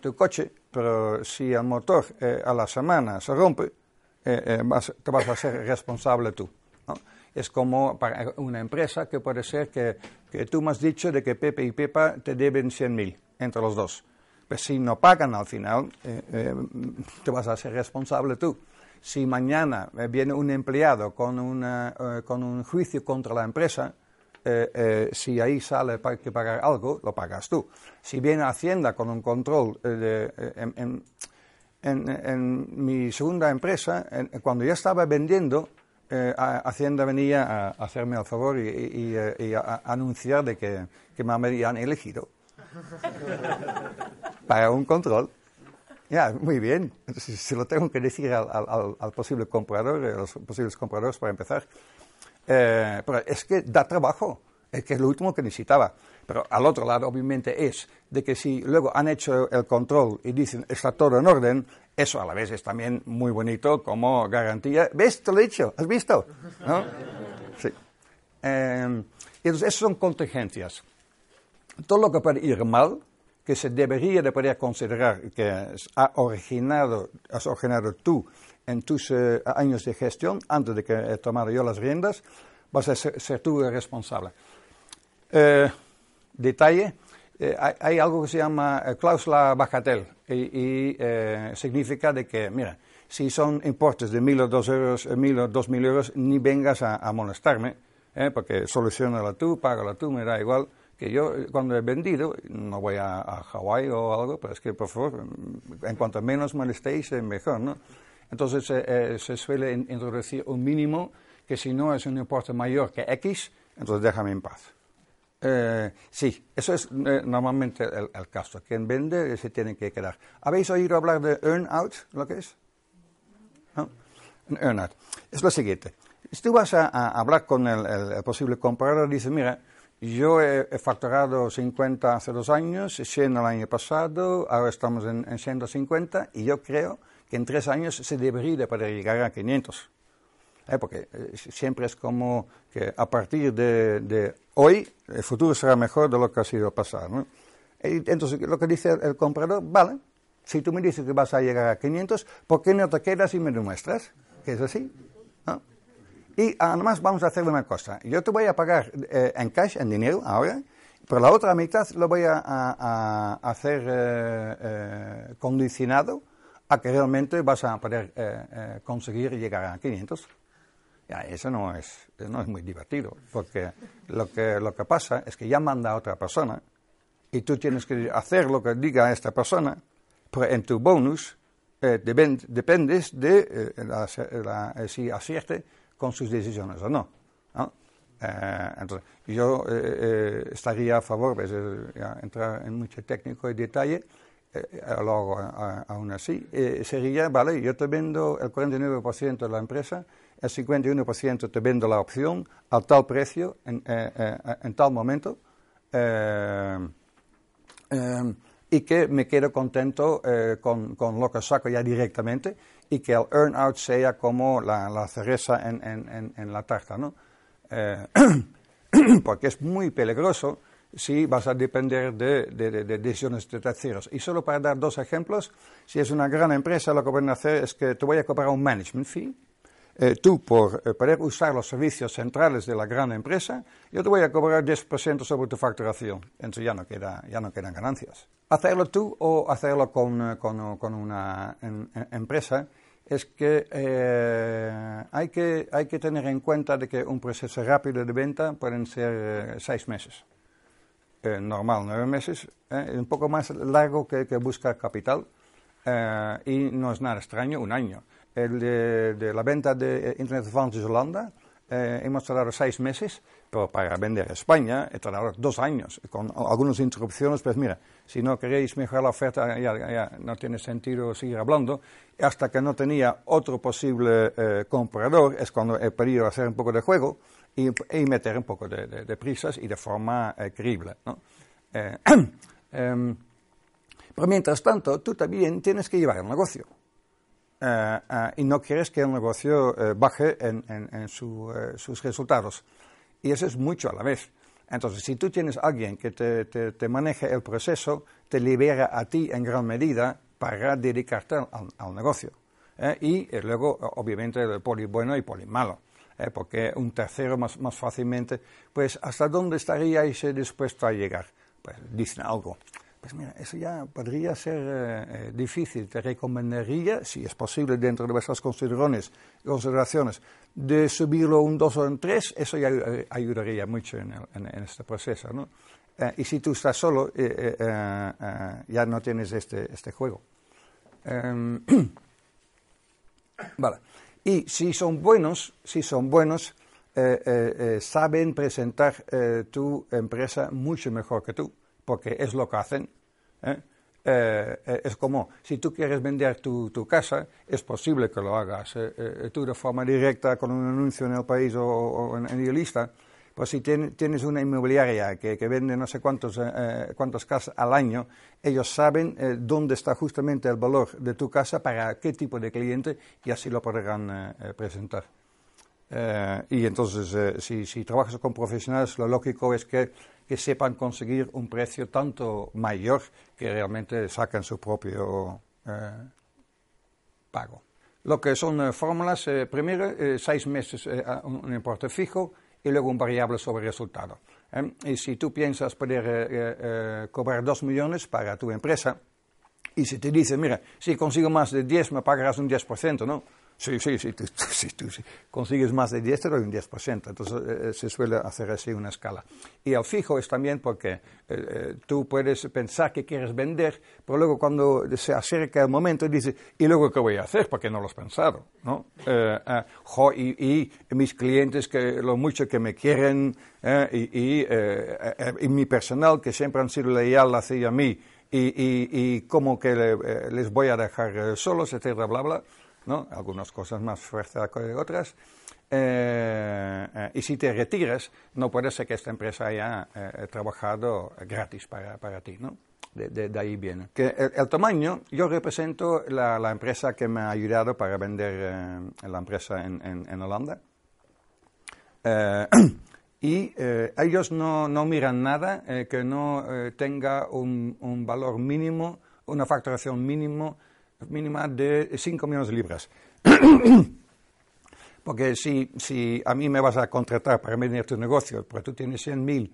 tu coche pero si el motor eh, a la semana se rompe, eh, eh, te vas a ser responsable tú. Es como para una empresa que puede ser que, que, tú me has dicho de que Pepe y Pepa te deben 100.000 entre los dos. Pues si no pagan al final, te vas a ser responsable tú. Si mañana viene un empleado con, una, con un juicio contra la empresa, eh, eh, si ahí sale para que pagar algo, lo pagas tú. Si viene Hacienda con un control eh, de, en, mi segunda empresa, cuando ya estaba vendiendo, Hacienda venía a hacerme el favor y, a, anunciar de que, que me habían elegido. *laughs* para un control. Ya, muy bien. Si, si lo tengo que decir al, al, al, posible comprador, a los posibles compradores para empezar. Eh, pero es que da trabajo, es que es lo último que necesitaba. Pero al otro lado, obviamente, es de que si luego han hecho el control y dicen está todo en orden, eso a la vez es también muy bonito como garantía. ¿Ves? Te lo he dicho, ¿has visto? ¿No? Sí. Eh, entonces, esas son contingencias. Todo lo que puede ir mal, que se debería de poder considerar que ha originado, has originado tú en tus uh, años de gestión, antes de que he tomado yo las riendas, vas a ser, ser tú responsable. Uh, detalle, eh, hay, hay, algo que se llama eh, cláusula bajatel y, y eh, significa de que, mira, si son importes de mil o dos euros, mil o dos mil euros, ni vengas a, a molestarme, porque solucionala tú, págala tú, me da igual que yo cuando he vendido, no voy a, a Hawái o algo, pero es que por favor, en cuanto menos molestéis, mejor, ¿no? Entonces eh, se suele introducir un mínimo que si no es un importe mayor que X, entonces déjame en paz. Eh, sí, eso es eh, normalmente el, caso. Quien vende se tiene que quedar. ¿Habéis oído hablar de earn out? ¿Lo que es? ¿No? Un earn out. Es lo siguiente. Si tú vas a, hablar con el, posible comprador, dices, mira, yo he, facturado 50 hace dos años, 100 el año pasado, ahora estamos en, en 150 y yo creo que en tres años se debería de poder llegar a 500. ¿Eh? Porque eh, siempre es como que a partir de, de, hoy el futuro será mejor de lo que ha sido pasado. ¿no? Entonces lo que dice el, comprador, vale, si tú me dices que vas a llegar a 500, ¿por qué no te quedas y me demuestras que es así? ¿no? Y además vamos a hacer una cosa. Yo te voy a pagar eh, en cash, en dinero, ahora, pero la otra mitad lo voy a, a, a hacer eh, eh, condicionado a que realmente vas a poder eh, conseguir llegar a 500. Eso no es, no es muy divertido, porque lo que, lo que pasa es que ya manda a otra persona y tú tienes que hacer lo que diga esta persona, pero en tu bonus depend, dependes de la, la, si acierte con sus decisiones o no. ¿no? Eh, entonces, yo eh, eh, estaría a favor, pues, ya, entrar en mucho técnico y detalle, lo hago aún así, sería, vale, yo te vendo el 49% de la empresa, el 51% te vendo la opción a tal precio, en, en tal momento, y que me quedo contento con, con lo que saco ya directamente y que el earn out sea como la, la cereza en, en, en, la tarta, ¿no? Eh, *clears throat* porque es muy peligroso si vas a depender de, de, de, decisiones de terceros. Y solo para dar dos ejemplos, si es una gran empresa, lo que pueden hacer es que te voy a cobrar un management fee. Eh, tú, por eh, poder usar los servicios centrales de la gran empresa, yo te voy a cobrar 10% sobre tu facturación. Entonces ya no, queda, ya no quedan ganancias. Hacerlo tú o hacerlo con, con, con una en, en empresa es que, eh, hay que hay que tener en cuenta de que un proceso rápido de venta pueden ser eh, seis meses. Eh, normal, nueve meses, eh, un poco más largo que, que buscar capital eh, y no es nada extraño, un año. El de, de la venta de Internet Advantage Holanda eh, hemos tardado seis meses, pero para vender a España he tardado dos años, con algunas interrupciones, pues mira, si no queréis mejorar la oferta, ya, ya no tiene sentido seguir hablando. Hasta que no tenía otro posible eh, comprador, es cuando he pedido hacer un poco de juego y, y meter un poco de, de, de, prisas y de forma eh, creíble. ¿no? Eh, eh, *clears throat* pero mientras tanto, tú también tienes que llevar el negocio. Uh, uh, y no quieres que el negocio uh, baje en, en, en su, sus resultados. Y eso es mucho a la vez. Entonces, si tú tienes a alguien que te, te, te, maneje el proceso, te libera a ti en gran medida para dedicarte al, al negocio. ¿eh? Y eh, luego, obviamente, el poli bueno y poli malo. ¿eh? Porque un tercero más, más fácilmente, pues, ¿hasta dónde estaríais dispuesto a llegar? Pues dicen algo. Pues mira, eso ya podría ser eh, difícil. Te recomendaría, si es posible dentro de vuestras consideraciones, consideraciones de subirlo un 2 o un 3, eso ya eh, ayudaría mucho en, el, en, este proceso. ¿no? Eh, y si tú estás solo, eh, eh, ya no tienes este, este juego. Em, *clears throat* vale. Y si son buenos, si son buenos, saben presentar tu empresa mucho mejor que tú porque es lo que hacen. ¿eh? Eh, eh, es como, si tú quieres vender tu, tu, casa, es posible que lo hagas eh, tú de forma directa con un anuncio en el país o, o en, en Idealista, pues si tienes una inmobiliaria que, que vende no sé cuántos, eh, cuántas casas al año, ellos saben eh, dónde está justamente el valor de tu casa para qué tipo de cliente y así lo podrán eh, presentar. y entonces, si, si, trabajas con profesionales, lo lógico es que, que, sepan conseguir un precio tanto mayor que realmente sacan su propio pago. Lo que son fórmulas, primero, seis meses un importe fijo, y luego un variable sobre resultado. ¿eh? Y si tú piensas poder eh, eh, cobrar 2 millones para tu empresa, y si te dicen, mira, si consigo más de 10, me pagarás un 10%, ¿no? Sí, sí, sí, *laughs* tú, sí, tú sí. consigues más de 10, te doy un 10%. Entonces eh, se suele hacer así una escala. Y el fijo es también porque eh, eh, tú puedes pensar que quieres vender, pero luego cuando se acerca el momento dices, ¿y luego qué voy a hacer? Porque no lo has pensado, ¿no? Jo, y, y, mis clientes, que lo mucho que me quieren, y, y, mi personal, que siempre han sido leal hacia mí, y, y, como que les voy a dejar solos, etcétera, bla, bla. ¿No? Algunas cosas más fuertes que otras. Eh, eh, y si te retiras, no puede ser que esta empresa haya eh, trabajado gratis para, para ti, ¿no? De, de, ahí viene. Que el, tamaño, yo represento la, la, empresa que me ha ayudado para vender la empresa en, en, en Holanda. *clears throat* y ellos no, no, miran nada que no tenga un, un valor mínimo, una facturación mínimo mínima de 5 millones de libras. *coughs* Porque si, si a mí me vas a contratar para vender tu negocio, pero tú tienes 100.000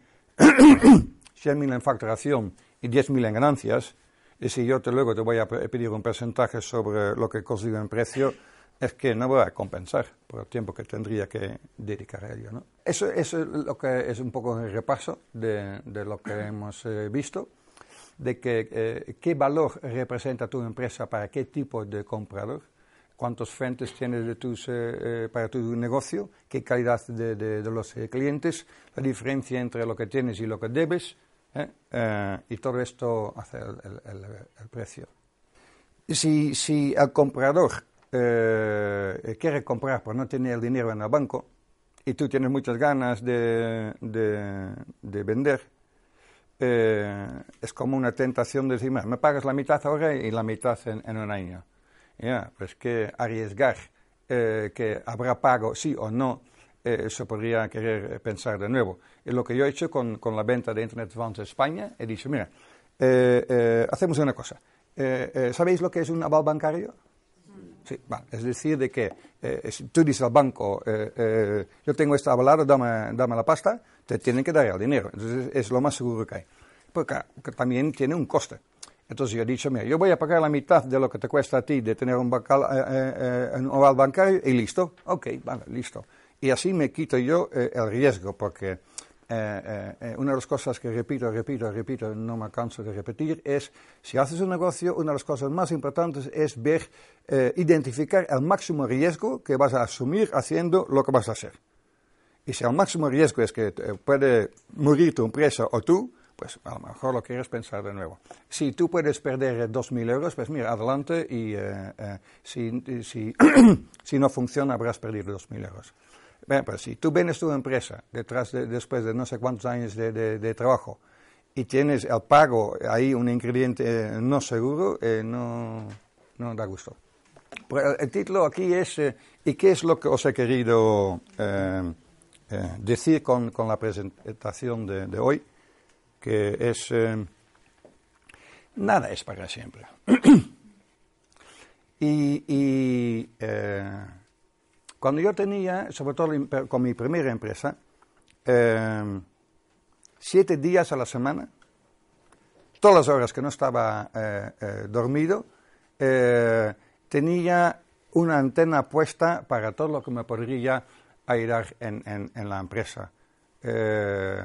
100 *coughs* en facturación y 10.000 en ganancias, y si yo te, luego te voy a pedir un porcentaje sobre lo que consigo en precio, es que no voy a compensar por el tiempo que tendría que dedicar a ello. ¿no? Eso, eso, es lo que es un poco el repaso de, de lo que hemos eh, visto de que, eh, qué valor representa tu empresa para qué tipo de comprador, cuántos frentes tienes de tus, eh, eh, para tu negocio, qué calidad de, de, de los clientes, la diferencia entre lo que tienes y lo que debes, y todo esto hace el, el, el precio. Si, si el comprador quiere comprar por no tener el dinero en el banco y tú tienes muchas ganas de, de vender, eh, es como una tentación de decir, me pagas la mitad ahora y la mitad en, un año. Ya, pues que arriesgar eh, que habrá pago sí o no, eh, eso podría querer pensar de nuevo. Y lo que yo he hecho con, con la venta de Internet Funds España, he dicho, mira, hacemos una cosa. ¿Sabéis lo que es un aval bancario? Sí, es decir, de que si tú dices al banco, yo tengo este avalado, dame, dame la pasta, te tienen que dar el dinero. Entonces es lo más seguro que hay. Porque también tiene un coste. Entonces yo he dicho, mira, yo voy a pagar la mitad de lo que te cuesta a ti de tener un, bancal, eh, eh, eh un oval bancario y listo. Ok, vale, listo. Y así me quito yo eh, el riesgo, porque una de las cosas que repito, repito, repito, no me canso de repetir, es, si haces un negocio, una de las cosas más importantes es ver, identificar el máximo riesgo que vas a asumir haciendo lo que vas a hacer. Y si el máximo riesgo es que puede morir tu empresa o tú, pues a lo mejor lo quieres pensar de nuevo. Si tú puedes perder 2.000 euros, pues mira, adelante y eh, eh, si, si, *clears throat* si, no funciona habrás perdido 2.000 euros. Bien, pues si tú vienes tu empresa detrás de, después de no sé cuántos años de, de, trabajo y tienes el pago ahí un ingrediente eh, no seguro, no, no da gusto. Pero el, título aquí es ¿y qué es lo que os he querido eh, decir con, con, la presentación de, hoy que es eh, nada es para siempre. *clears throat* y, eh, cuando yo tenía, sobre todo con mi primera empresa, siete días a la semana, todas las horas que no estaba dormido, tenía una antena puesta para todo lo que me podría ayudar en, en, en la empresa. Eh,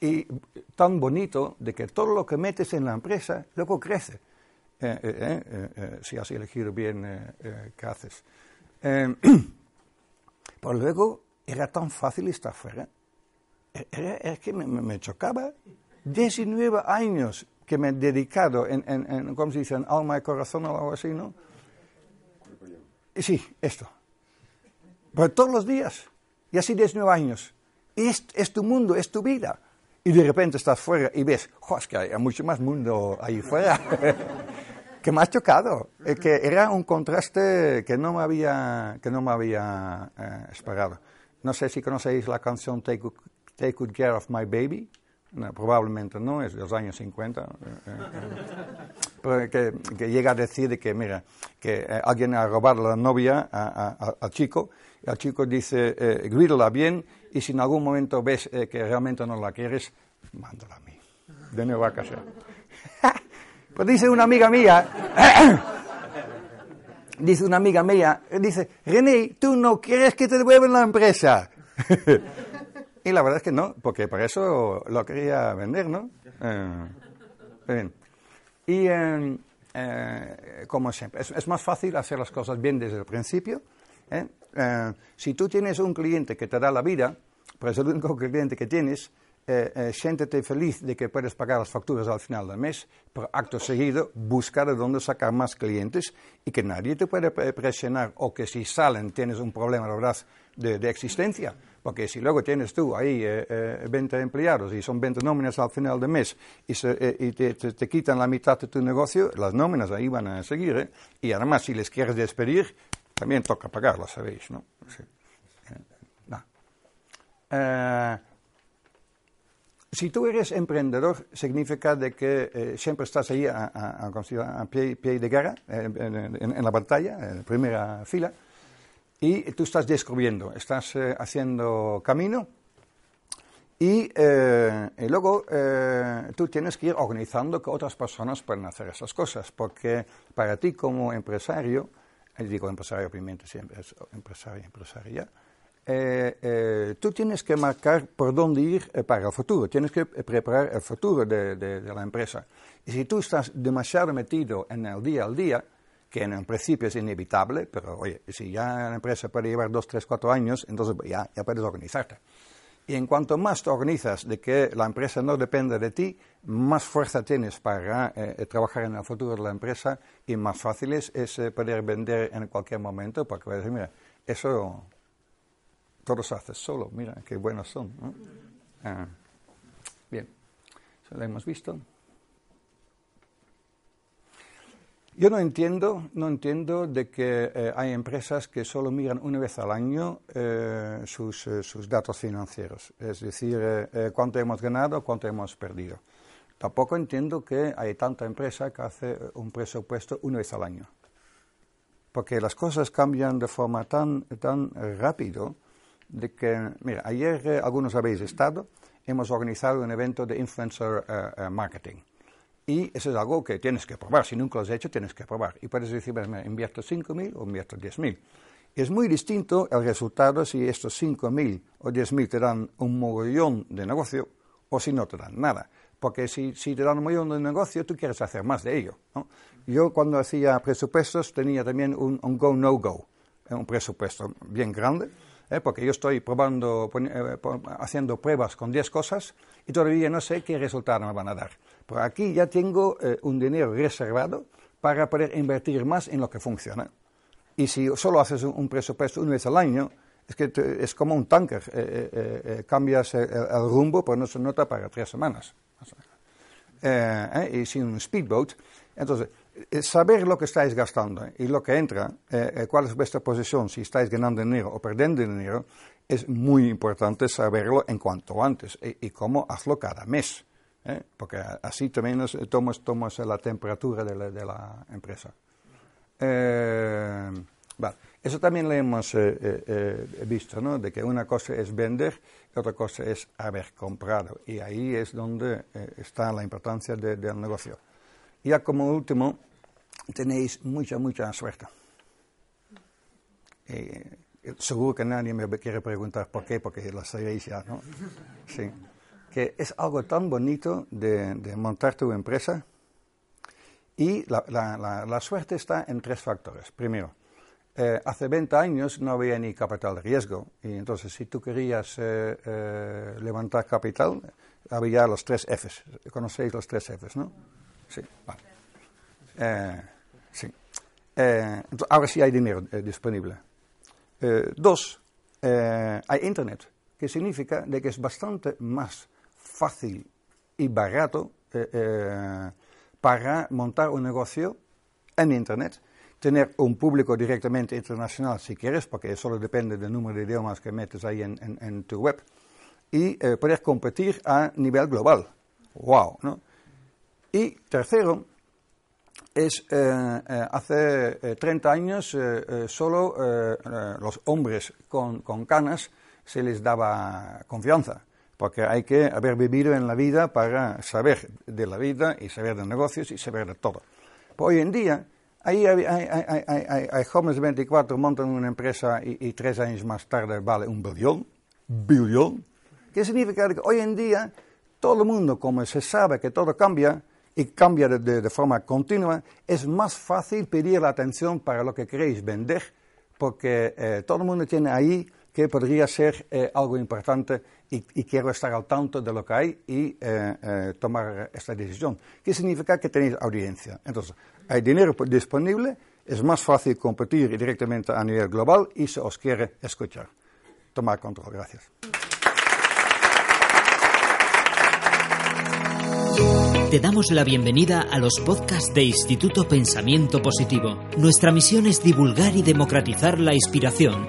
y tan bonito de que todo lo que metes en la empresa luego crece. Eh, eh, si has elegido bien qué haces. pero *clears throat* luego era tan fácil estar fuera. Era, es que me, me, chocaba. 19 años que me he dedicado en, en, en ¿cómo se dice?, en alma y corazón o algo así, ¿no? Sí, esto. Pero todos los días. Y así 19 años. Y es, es, tu mundo, es tu vida. Y de repente estás fuera y ves, jo, es que hay mucho más mundo ahí fuera. *laughs* que me ha chocado. Eh, que era un contraste que no me había, que no me había eh, esperado. No sé si conocéis la canción Take, Take Good Care of My Baby. No, probablemente no, es de los años 50. Eh, eh, pero que, que, llega a decir que, mira, que eh, alguien ha robado la novia al chico, el chico dice, eh, grídala bien, y si en algún momento ves eh, que realmente no la quieres, mándala a mí, de nuevo a casa. *laughs* pues dice una amiga mía, *coughs* dice una amiga mía, dice, René, tú no quieres que te devuelvan la empresa. *laughs* Y la verdad es que no, porque para eso lo quería vender, ¿no? Eh, bien. Y eh, eh, como siempre, es, es, más fácil hacer las cosas bien desde el principio. ¿eh? Eh, si tú tienes un cliente que te da la vida, pues es el único cliente que tienes, eh, siéntete feliz de que puedes pagar las facturas al final del mes, pero acto seguido buscar de dónde sacar más clientes y que nadie te puede presionar o que si salen tienes un problema, la verdad, de, existencia. Porque si luego tienes tú ahí eh, eh, 20 empleados y son 20 nóminas al final del mes eh, y te, te, te, quitan la mitad de tu negocio, las nóminas ahí van a seguir. ¿eh? Y además, si les quieres despedir, también toca pagarlas, ¿sabéis? ¿no? Sí. no. si tú eres emprendedor, significa de que siempre estás ahí a, a, a, pie, pie, de guerra, en, la batalla, en primera fila y tú estás descubriendo, estás eh, haciendo camino y, eh, luego eh, tú tienes que ir organizando que otras personas puedan hacer esas cosas, porque para ti como empresario, digo empresario siempre es empresario, empresaria, tú tienes que marcar por dónde ir para el futuro, tienes que preparar el futuro de, de, de la empresa. Y si tú estás demasiado metido en el día al día, que en principio es inevitable, pero oye, si ya la empresa puede llevar dos, tres, cuatro años, entonces ya, ya puedes organizarte. Y en cuanto más te organizas de que la empresa no depende de ti, más fuerza tienes para eh, eh trabajar en el futuro de la empresa y más fácil es, eh, poder vender en cualquier momento, porque vas a decir, mira, eso todo se hace solo, mira, qué buenos son. Ah, bien, eso lo hemos visto. Yo no entiendo, no entiendo de que eh, hay empresas que solo miran una vez al año eh, sus, eh, sus, datos financieros, es decir, cuánto hemos ganado, cuánto hemos perdido. Tampoco entiendo que hay tanta empresa que hace un presupuesto una vez al año, porque las cosas cambian de forma tan, tan rápido de que, mira, ayer algunos habéis estado, hemos organizado un evento de influencer marketing. Y eso es algo que tienes que probar. Si nunca lo has hecho, tienes que probar. Y puedes decir, bueno, invierto 5.000 o invierto 10.000. Es muy distinto el resultado si estos 5.000 o 10.000 te dan un mogollón de negocio o si no te dan nada. Porque si, si te dan un mogollón de negocio, tú quieres hacer más de ello. ¿no? Yo cuando hacía presupuestos tenía también un, un go-no-go, -go, un presupuesto bien grande. ¿Eh? porque yo estoy probando, eh, haciendo pruebas con 10 cosas y todavía no sé qué resultado me van a dar. Pero aquí ya tengo eh, un dinero reservado para poder invertir más en lo que funciona. Y si solo haces un, presupuesto una vez al año, es que te, es como un tanker, eh, eh, eh cambias el, el, rumbo, pero no se nota para tres semanas. Eh, y sin un speedboat, entonces, saber lo que estáis gastando y lo que entra, cuál es vuestra posición, si estáis ganando dinero o perdiendo dinero, es muy importante saberlo en cuanto antes y, cómo hazlo cada mes. ¿eh? porque así también tomas, la temperatura de la, empresa. Eh. Eso también lo hemos eh, eh, visto, ¿no? de que una cosa es vender y otra cosa es haber comprado. Y ahí es donde eh, está la importancia de, del negocio. Ya como último, tenéis mucha, mucha suerte. seguro que nadie me quiere preguntar por qué, porque lo sabéis ya, ¿no? Sí que es algo tan bonito de, montar tu empresa y la, suerte está en tres factores. Primero, eh, hace 20 años no había ni capital de riesgo y entonces si tú querías eh, eh, levantar capital, Había los tres Fs. ¿Conocéis los tres Fs, no? Sí, vale. Eh, sí. Eh, ahora sí hay dinero eh, disponible. Eh, dos, hay Internet, que significa de que es bastante más fácil y barato para montar un negocio en Internet. Tener un público directamente internacional si quieres, porque solo depende del número de idiomas que metes ahí en tu web. Y eh, poder competir a nivel global. ¡Wow! ¿no? Y tercero, es eh, eh, hace eh, 30 años eh, solo eh, eh, los hombres con, con canas se les daba confianza, porque hay que haber vivido en la vida para saber de la vida y saber de negocios y saber de todo. Pero hoy en día, ahí hay, hay- hay- hay- jóvenes de 24 montan una empresa y, y tres años más tarde vale un billón, billón, que significa que hoy en día todo el mundo, como se sabe que todo cambia y cambia de, de- de forma continua, es más fácil pedir la atención para lo que queréis vender, porque eh, todo el mundo tiene ahí que podría ser eh, algo importante y, y quiero estar al tanto de lo que hay y eh, eh, tomar esta decisión. ¿Qué significa que tenéis audiencia? Entonces, hay dinero po- disponible, es más fácil competir directamente a nivel global y se os quiere escuchar. Tomar control, gracias. Te damos la bienvenida a los podcasts de Instituto Pensamiento Positivo. Nuestra misión es divulgar y democratizar la inspiración,